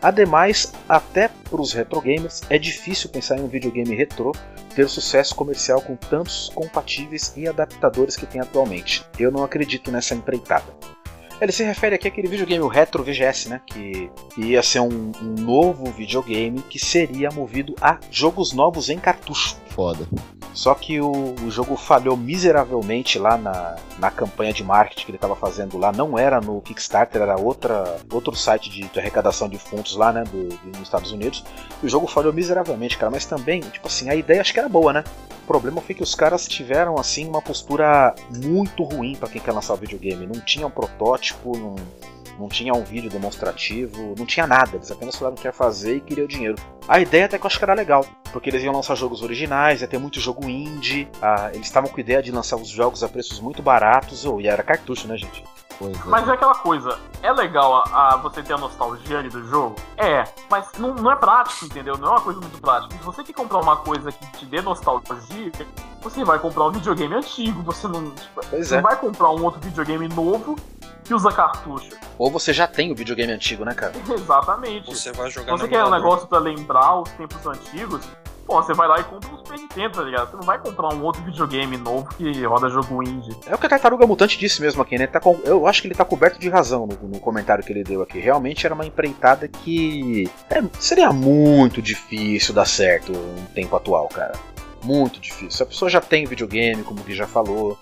Ademais, até para os retro gamers, é difícil pensar em um videogame retrô ter sucesso comercial com tantos compatíveis e adaptadores que tem atualmente. Eu não acredito nessa empreitada. Ele se refere aqui àquele videogame, o Retro VGS, né? Que ia ser um, um novo videogame que seria movido a jogos novos em cartucho. Foda. Só que o, o jogo falhou miseravelmente lá na, na campanha de marketing que ele estava fazendo lá. Não era no Kickstarter, era outra, outro site de, de arrecadação de fundos lá, né? Do, do- nos Estados Unidos. E o jogo falhou miseravelmente, cara. Mas também, tipo assim, a ideia acho que era boa, né? O problema foi que os caras tiveram, assim, uma postura muito ruim para quem quer lançar o videogame. Não tinha um protótipo, não, não tinha um vídeo demonstrativo, não tinha nada. Eles apenas falaram que quer fazer e queria o dinheiro. A ideia até que eu acho que era legal, porque eles iam lançar jogos originais, ia ter muito jogo indie. ah, eles estavam com a ideia de lançar os jogos a preços muito baratos, oh, e era cartucho, né, gente? Pois. Mas é aquela coisa, é legal a, a você ter a nostalgia ali do jogo? É, mas não, não é prático, entendeu? Não é uma coisa muito prática. Se você quer comprar uma coisa que te dê nostalgia, você vai comprar um videogame antigo, você não, tipo, é. não vai comprar um outro videogame novo que usa cartucho. Ou você já tem o videogame antigo, né, cara? Exatamente. Você vai Se jogar você quer um negócio pra lembrar os tempos antigos, pô, você vai lá e compra um Super Nintendo, tá ligado? Você não vai comprar um outro videogame novo que roda jogo indie. É o que a Tartaruga Mutante disse mesmo aqui, né? Tá com- eu acho que ele tá coberto de razão no, no comentário que ele deu aqui. Realmente era uma empreitada que é, seria muito difícil dar certo no tempo atual, cara. Muito difícil. A pessoa já tem videogame, como Gui já falou.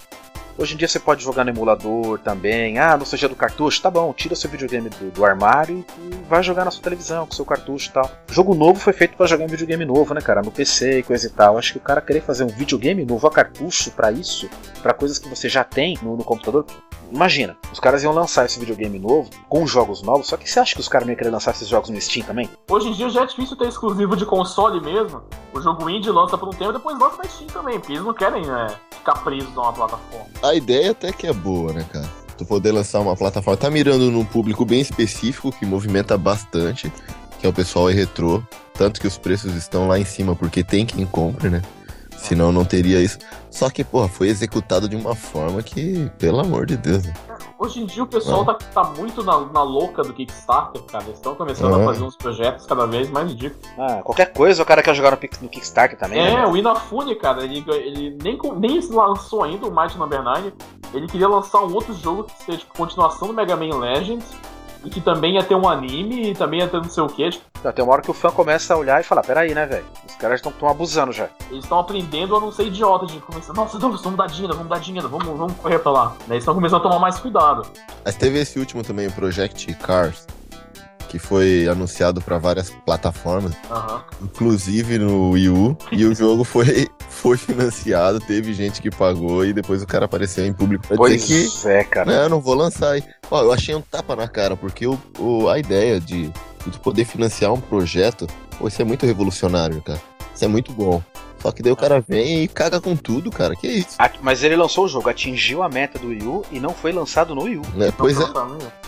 Hoje em dia você pode jogar no emulador também. Ah, não seja do cartucho? Tá bom, tira seu videogame do, do armário e vai jogar na sua televisão com seu cartucho e tal. Jogo novo foi feito pra jogar em videogame novo, né, cara? No PC e coisa e tal. Acho que o cara querer fazer um videogame novo a cartucho pra isso, Pra coisas que você já tem no, no computador, Imagina, os caras iam lançar esse videogame novo com jogos novos, só que você acha que os caras não iam querer lançar esses jogos no Steam também? Hoje em dia já é difícil ter exclusivo de console mesmo. O jogo indie lança por um tempo e depois lança na Steam também, porque eles não querem né, ficar presos a uma plataforma. A ideia até que é boa, né, cara? Tu poder lançar uma plataforma. Tá mirando num público bem específico que movimenta bastante, que é o pessoal e retrô. Tanto que os preços estão lá em cima, porque tem quem compre, né? Senão não teria isso. Só que, porra, foi executado de uma forma que, pelo amor de Deus. né? Hoje em dia o pessoal tá, tá muito na, na louca do Kickstarter, cara. Eles estão começando É. a fazer uns projetos cada vez mais ridículos. Ah, qualquer coisa o cara quer jogar no, no Kickstarter também, É, né? o Inafune, cara, ele, ele nem, nem lançou ainda o Might Number 9. Ele queria lançar um outro jogo que seja tipo, continuação do Mega Man Legends. E que também ia ter um anime e também ia ter não sei o que. Tipo, Não, Tem uma hora que o fã começa a olhar e falar, peraí, né, velho? Os caras estão abusando já. eles estão aprendendo a não ser idiota de começar. Nossa, não, vamos dar dinheiro, vamos dar dinheiro, vamos, vamos correr pra lá. Daí eles estão começando a tomar mais cuidado. Mas teve esse último também, o Project Cars, que foi anunciado pra várias plataformas, Aham. inclusive no Wii U, e o jogo foi, foi financiado, teve gente que pagou e depois o cara apareceu em público pra Pois dizer que é, cara. Não, eu não vou lançar. Ó, eu achei um tapa na cara, porque o, o- a ideia de, de poder financiar um projeto, pô, isso é muito revolucionário, cara. Isso é muito bom. Só que daí o cara vem e caga com tudo, cara. Que isso? Ah, Mas ele lançou o jogo, atingiu a meta do Wii U e não foi lançado no Wii U. Né? Pois é.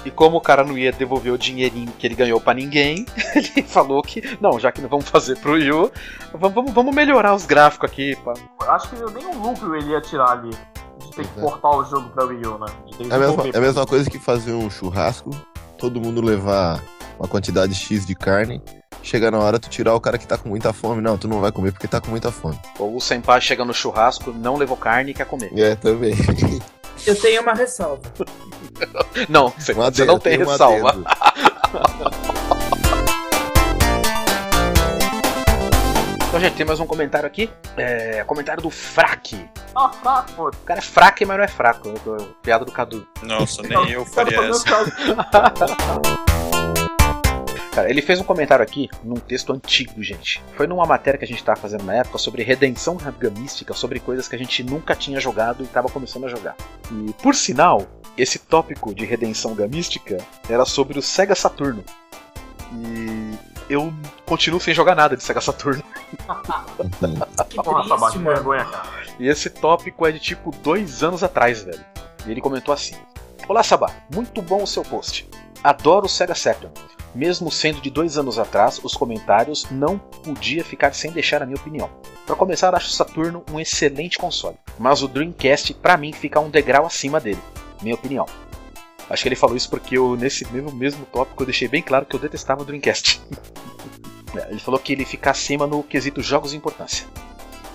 E como o cara não ia devolver o dinheirinho que ele ganhou pra ninguém, ele falou que, não, já que não vamos fazer pro Wii U, vamos, vamos, vamos melhorar os gráficos aqui. Pá. Acho que nem um lucro ele ia tirar ali. De ter que é. portar o jogo pra Wii U, né? É a, mesma, é a mesma coisa que fazer um churrasco, todo mundo levar uma quantidade X de carne, chega na hora tu tirar o cara que tá com muita fome. Não, tu não vai comer porque tá com muita fome. Ou o Senpai chega no churrasco, não levou carne e quer comer. É, também. Eu tenho uma ressalva. Não, você, Um você não tem ressalva. Então, gente, tem mais um comentário aqui. É, comentário do Fraque. Ah, fraco. O cara é fraque, mas não é fraco. Piada do Cadu. Nossa, nem eu faria essa. Cara, ele fez um comentário aqui num texto antigo, gente. Foi numa matéria que a gente tava fazendo na época sobre redenção gamística, sobre coisas que a gente nunca tinha jogado e tava começando a jogar. E, por sinal, esse tópico de redenção gamística era sobre o Sega Saturno. E eu continuo sem jogar nada de Sega Saturno. Que Nossa, bate triste, mano. vergonha, cara. E esse tópico é de tipo dois anos atrás, velho. E ele comentou assim: Olá, Sabá, muito bom o seu post. Adoro o Sega Saturn. Mesmo sendo de dois anos atrás, os comentários não podia ficar sem deixar a minha opinião. Para começar, acho o Saturno um excelente console, mas o Dreamcast pra mim fica um degrau acima dele. Minha opinião. Acho que ele falou isso porque eu, nesse mesmo, mesmo tópico, eu deixei bem claro que eu detestava o Dreamcast. É, ele falou que ele fica acima no quesito jogos de importância.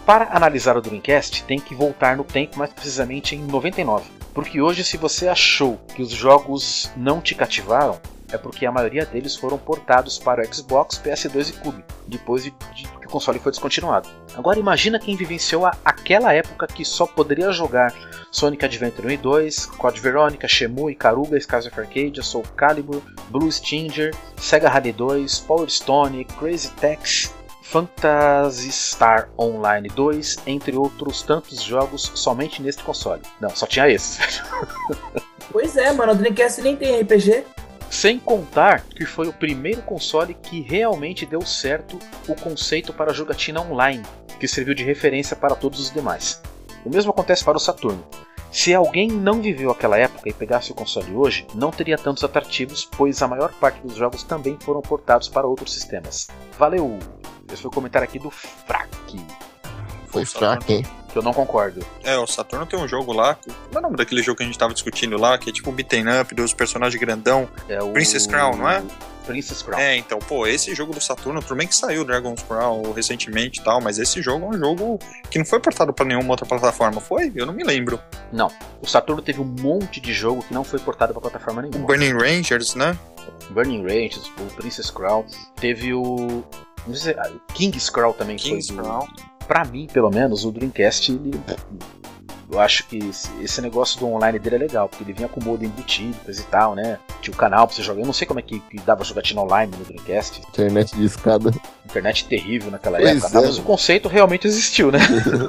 Para analisar o Dreamcast, tem que voltar no tempo, mais precisamente em 99. Porque hoje, se você achou que os jogos não te cativaram, é porque a maioria deles foram portados para o Xbox, PS2 e Cube, depois de, de que o console foi descontinuado. Agora imagina quem vivenciou a, aquela época que só poderia jogar Sonic Adventure 1 e 2, Code Veronica, Shenmue, Ikaruga, Skies of Arcadia, Soul Calibur, Blue Stinger, Sega Rally 2, Power Stone, Crazy Taxi, Phantasy Star Online 2, entre outros tantos jogos somente neste console. Não, só tinha esses. Pois é, mano, o Dreamcast nem tem RPG. Sem contar que foi o primeiro console que realmente deu certo o conceito para a jogatina online, que serviu de referência para todos os demais. O mesmo acontece para o Saturno. Se alguém não viveu aquela época e pegasse o console hoje, não teria tantos atrativos, pois a maior parte dos jogos também foram portados para outros sistemas. Valeu! Esse foi o comentário aqui do Frack, Foi hein? Que eu não concordo. É, o Saturno tem um jogo lá. Como é o nome daquele jogo que a gente tava discutindo lá? Que é tipo um beaten up dos personagens grandão. É o Princess Crown, não é? Princess Crown. É, então, pô, esse jogo do Saturno, tudo bem que saiu Dragon's Crown recentemente e tal, mas esse jogo é um jogo que não foi portado pra nenhuma outra plataforma, foi? Eu não me lembro. Não, o Saturno teve um monte de jogo que não foi portado para plataforma O nenhuma. Burning Rangers, né? Burning Rangers, o Princess Crown, teve o. Não sei se, ah, King's Crown também King's foi. Crown. Pra mim, pelo menos, o Dreamcast, ele, eu acho que esse, negócio do online dele é legal, porque ele vinha com modo embutido, coisa e tal, né? Tinha o canal pra você jogar. Eu não sei como é que, que dava jogatina online no Dreamcast. Internet de escada. Internet terrível naquela Pois época, tá? é. mas o conceito realmente existiu, né?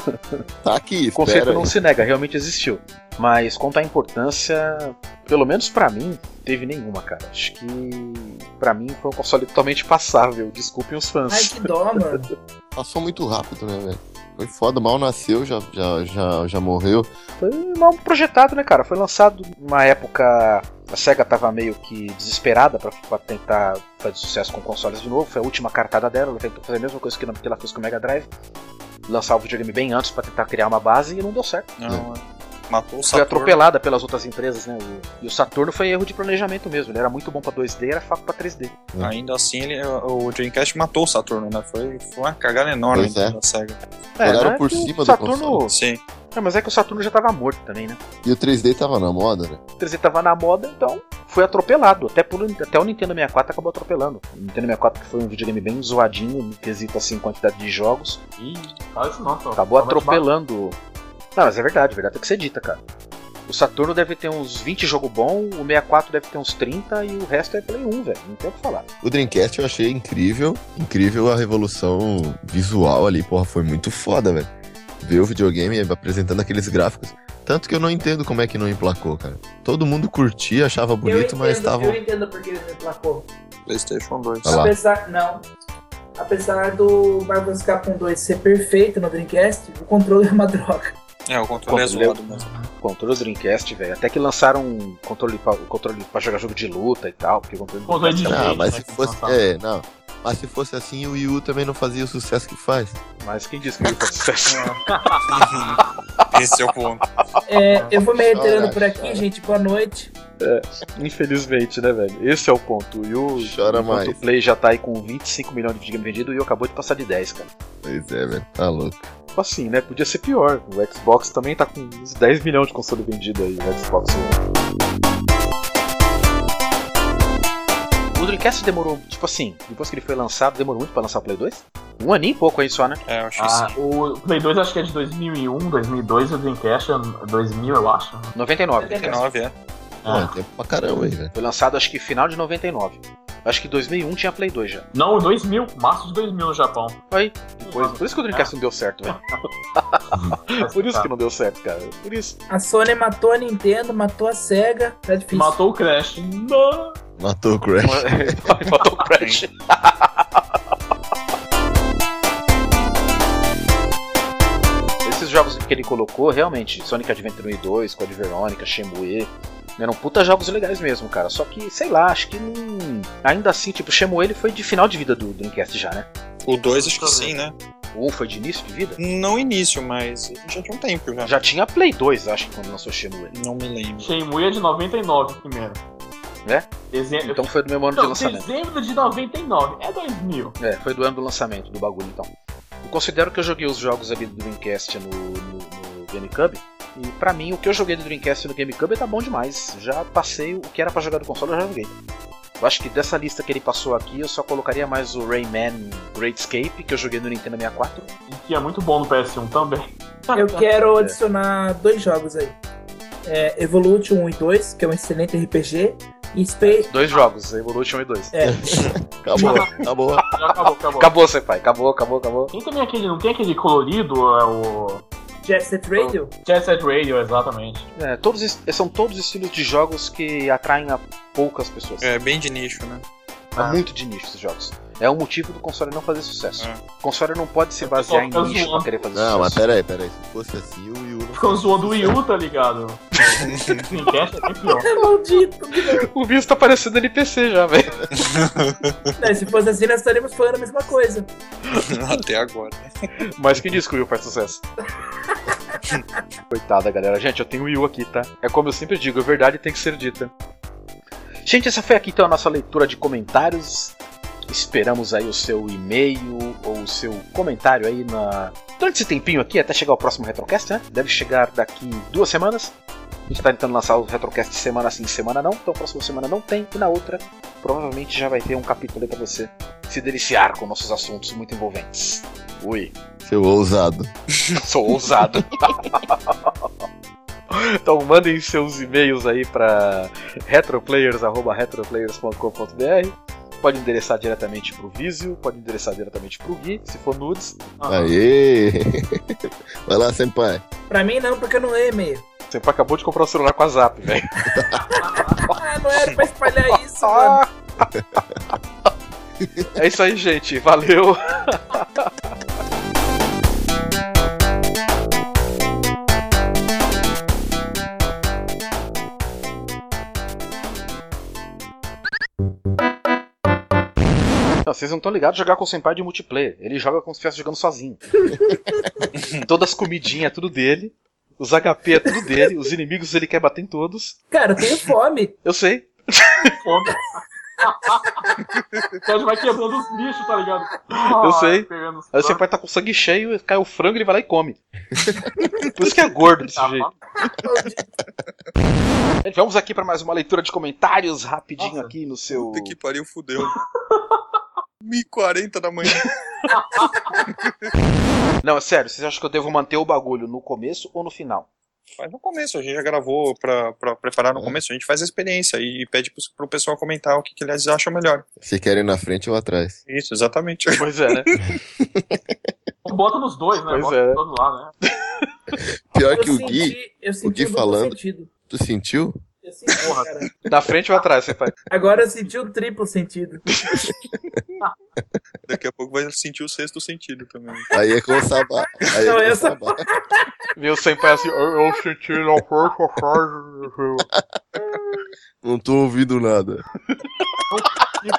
Tá aqui, O conceito espera não aí. se nega, realmente existiu. Mas quanto à importância, pelo menos pra mim, teve nenhuma, cara. Acho que pra mim foi um console totalmente passável. Desculpem os fãs. Ai, que dó, mano. Passou muito rápido, né, velho? Foi foda, mal nasceu, já, já, já, já morreu. Foi mal projetado, né, cara? Foi lançado numa época. A SEGA tava meio que desesperada pra, pra tentar fazer sucesso com consoles de novo. Foi a última cartada dela. Ela tentou fazer a mesma coisa que que ela fez com o Mega Drive. Lançar o videogame bem antes pra tentar criar uma base e não deu certo. Não, matou o Foi Saturno. atropelada pelas outras empresas, né? O- e o Saturno foi erro de planejamento mesmo. Ele era muito bom pra 2D, era fraco pra 3D. Ainda assim, ele, o Dreamcast matou o Saturno, né? Foi, foi uma cagada enorme Pois é. da SEGA. Jogaram não é por cima do Saturno... console. Sim. É, mas é que o Saturno já tava morto também, né? E o 3D tava na moda, né? O 3D tava na moda, então foi atropelado. Até, por, até o Nintendo 64 acabou atropelando. O Nintendo 64 que foi um videogame bem zoadinho, no quesito assim, quantidade de jogos, Ih, fala isso não, só. acabou atropelando. Não, mas é verdade, verdade tem que ser dita, cara. O Saturno deve ter uns 20 jogos bons, o 64 deve ter uns 30 e o resto é Play 1, velho. Não tem o que falar. O Dreamcast eu achei incrível. Incrível a revolução visual ali, porra, foi muito foda, velho. Ver o videogame apresentando aqueles gráficos. Tanto que eu não entendo como é que não emplacou, cara. Todo mundo curtia, achava bonito, eu mas entendo, tava. Eu entendo porque ele me placou. PlayStation 2. Olha lá. Apesar, não. Apesar do Marvel vs Capcom 2 ser perfeito no Dreamcast, o controle é uma droga. É, o controle é Controle- zoado mesmo. Controle do Dreamcast, velho. Até que lançaram um controle pra, controle pra jogar jogo de luta e tal. Porque o controle Controle de Não, mas se que fosse. É, não. Mas se fosse assim, o Wii U também não fazia o sucesso que faz. é- Mas quem disse que ele faz sucesso? Esse é o ponto. É, eu vou me reiterando Chora, por aqui, chora. gente. Boa noite. Infelizmente, né, velho? Esse é o ponto. E o, Chora mais. O Play já tá aí com 25 milhões de videogame vendido e o acabou de passar de 10, cara. Pois é, velho. Tá louco. Tipo assim, né? Podia ser pior. O Xbox também tá com uns 10 milhões de console vendido aí, o Xbox One. O Dreamcast demorou, tipo assim, depois que ele foi lançado, demorou muito pra lançar o Play 2? Um aninho e pouco aí só, né? É, eu acho que Ah, sim. o Play 2 acho que é de 2001, 2002 e o Dreamcast é 2000, eu acho. 99. 99, é. Pô, é tempo pra caramba aí, velho. Foi lançado acho que final de 99. Acho que 2001 tinha Play 2 já. Não, 2000, março de 2000 no Japão. Aí, depois, por isso que o Dreamcast não deu certo, velho. Por isso que não deu certo, cara. Por isso. A Sony matou a Nintendo, matou a Sega. Tá difícil. Matou o Crash. Não. Matou o Crash. Matou o Crash. Esses jogos que ele colocou, realmente, Sonic Adventure 1 e 2, Code Veronica, Shenmue, eram puta jogos legais mesmo, cara. Só que, sei lá, acho que não... Ainda assim, tipo, Shenmue ele foi de final de vida do Dreamcast já, né? O 2 acho que sim, né? O 1 foi de início de vida? Não início, mas já tinha um tempo já. Já tinha Play 2, acho que quando lançou Shenmue. Não me lembro. Shenmue é de 99 primeiro. É? Dezembro. Então foi do mesmo ano de Não, lançamento. dezembro de 99. É 2000. É, foi do ano do lançamento do bagulho, então. Eu considero que eu joguei os jogos ali do Dreamcast no, no, no GameCube. E pra mim, o que eu joguei do Dreamcast no GameCube tá bom demais. Já passei o que era pra jogar do console, eu já joguei. Eu acho que dessa lista que ele passou aqui, eu só colocaria mais o Rayman Great Escape, que eu joguei no Nintendo 64. E que é muito bom no PS1 também. Eu quero adicionar dois jogos aí. É, Evolution 1 e 2, que é um excelente RPG. E Space. Dois jogos, Evolution e 2. É, Acabou, acabou. Já acabou, acabou. Acabou, Senpai. Acabou, acabou, acabou. Tem também aquele, não tem aquele colorido, é o Jet Set Radio. Jet Set Radio, exatamente. É, todos, são todos estilos de jogos que atraem a poucas pessoas. É bem de nicho, né? É muito de nicho esses jogos. É o motivo do console não fazer sucesso. É. O console não pode se basear em nicho zoando. pra querer fazer Não, mas sucesso. pera aí, pera aí. Se fosse assim, o Wii U não Ficam zoando o Wii U, tá ligado? É. É maldito. O Vince tá parecendo NPC já, velho. Não, se fosse assim, nós estaríamos falando a mesma coisa. Até agora. Mas quem disse que o Wii U faz sucesso? Coitada, galera. Gente, eu tenho o Wii U aqui, tá? É como eu sempre digo, a verdade tem que ser dita. Gente, essa foi aqui então a nossa leitura de comentários. Esperamos aí o seu e-mail ou o seu comentário aí na... durante esse tempinho aqui, até chegar o próximo Retrocast, né? Deve chegar daqui duas semanas. A gente tá tentando lançar o Retrocast semana sim, semana não. Então, próxima semana não tem. E na outra, provavelmente já vai ter um capítulo aí pra você se deliciar com nossos assuntos muito envolventes. Ui, Seu ousado. sou ousado. então mandem seus e-mails aí para retroplayers@retroplayers.com.br. Pode endereçar diretamente pro Visio, pode endereçar diretamente pro Gui, se for nudes. Aê! Vai lá, senpai. Pra mim não, porque eu não leio e-mail. Senpai acabou de comprar o celular com a Zap, velho. Ah, não era pra espalhar isso, mano. É isso aí, gente. Valeu. Não, vocês não estão ligados a jogar com o Senpai de multiplayer. Ele joga como se estivesse jogando sozinho. Todas as comidinhas é tudo dele. Os HP é tudo dele. Os inimigos ele quer bater em todos. Cara, eu tenho fome. Eu sei. Foda. Então gente vai quebrando os bichos, tá ligado? Eu sei. Aí o Senpai tá com sangue cheio, cai o frango ele vai lá e come. Por isso que é gordo desse Tá jeito. Vamos aqui para mais uma leitura de comentários rapidinho Nossa. aqui no seu. Puta que pariu, fudeu. 1h40 da manhã. Não, é sério, vocês acham que eu devo manter o bagulho no começo ou no final? Faz no começo, a gente já gravou pra, pra preparar no É. começo, a gente faz a experiência e pede pro, pro pessoal comentar o que, que eles acham melhor. Se querem na frente ou atrás. Isso, exatamente. Pois é, né? Bota nos dois, né? Pois Bota é. lá, né? Pior Eu que o senti, Gui, eu senti Gui um duplo falando. sentido. tu sentiu? Senti, Porra, cara. Da frente ou atrás, você faz? Agora eu senti o triplo sentido. Daqui a pouco vai sentir o sexto sentido também. Aí é com o sabá. Aí é com o sabá. Meu senpai assim, eu, eu senti na força frase. Não tô ouvindo nada. Tipo,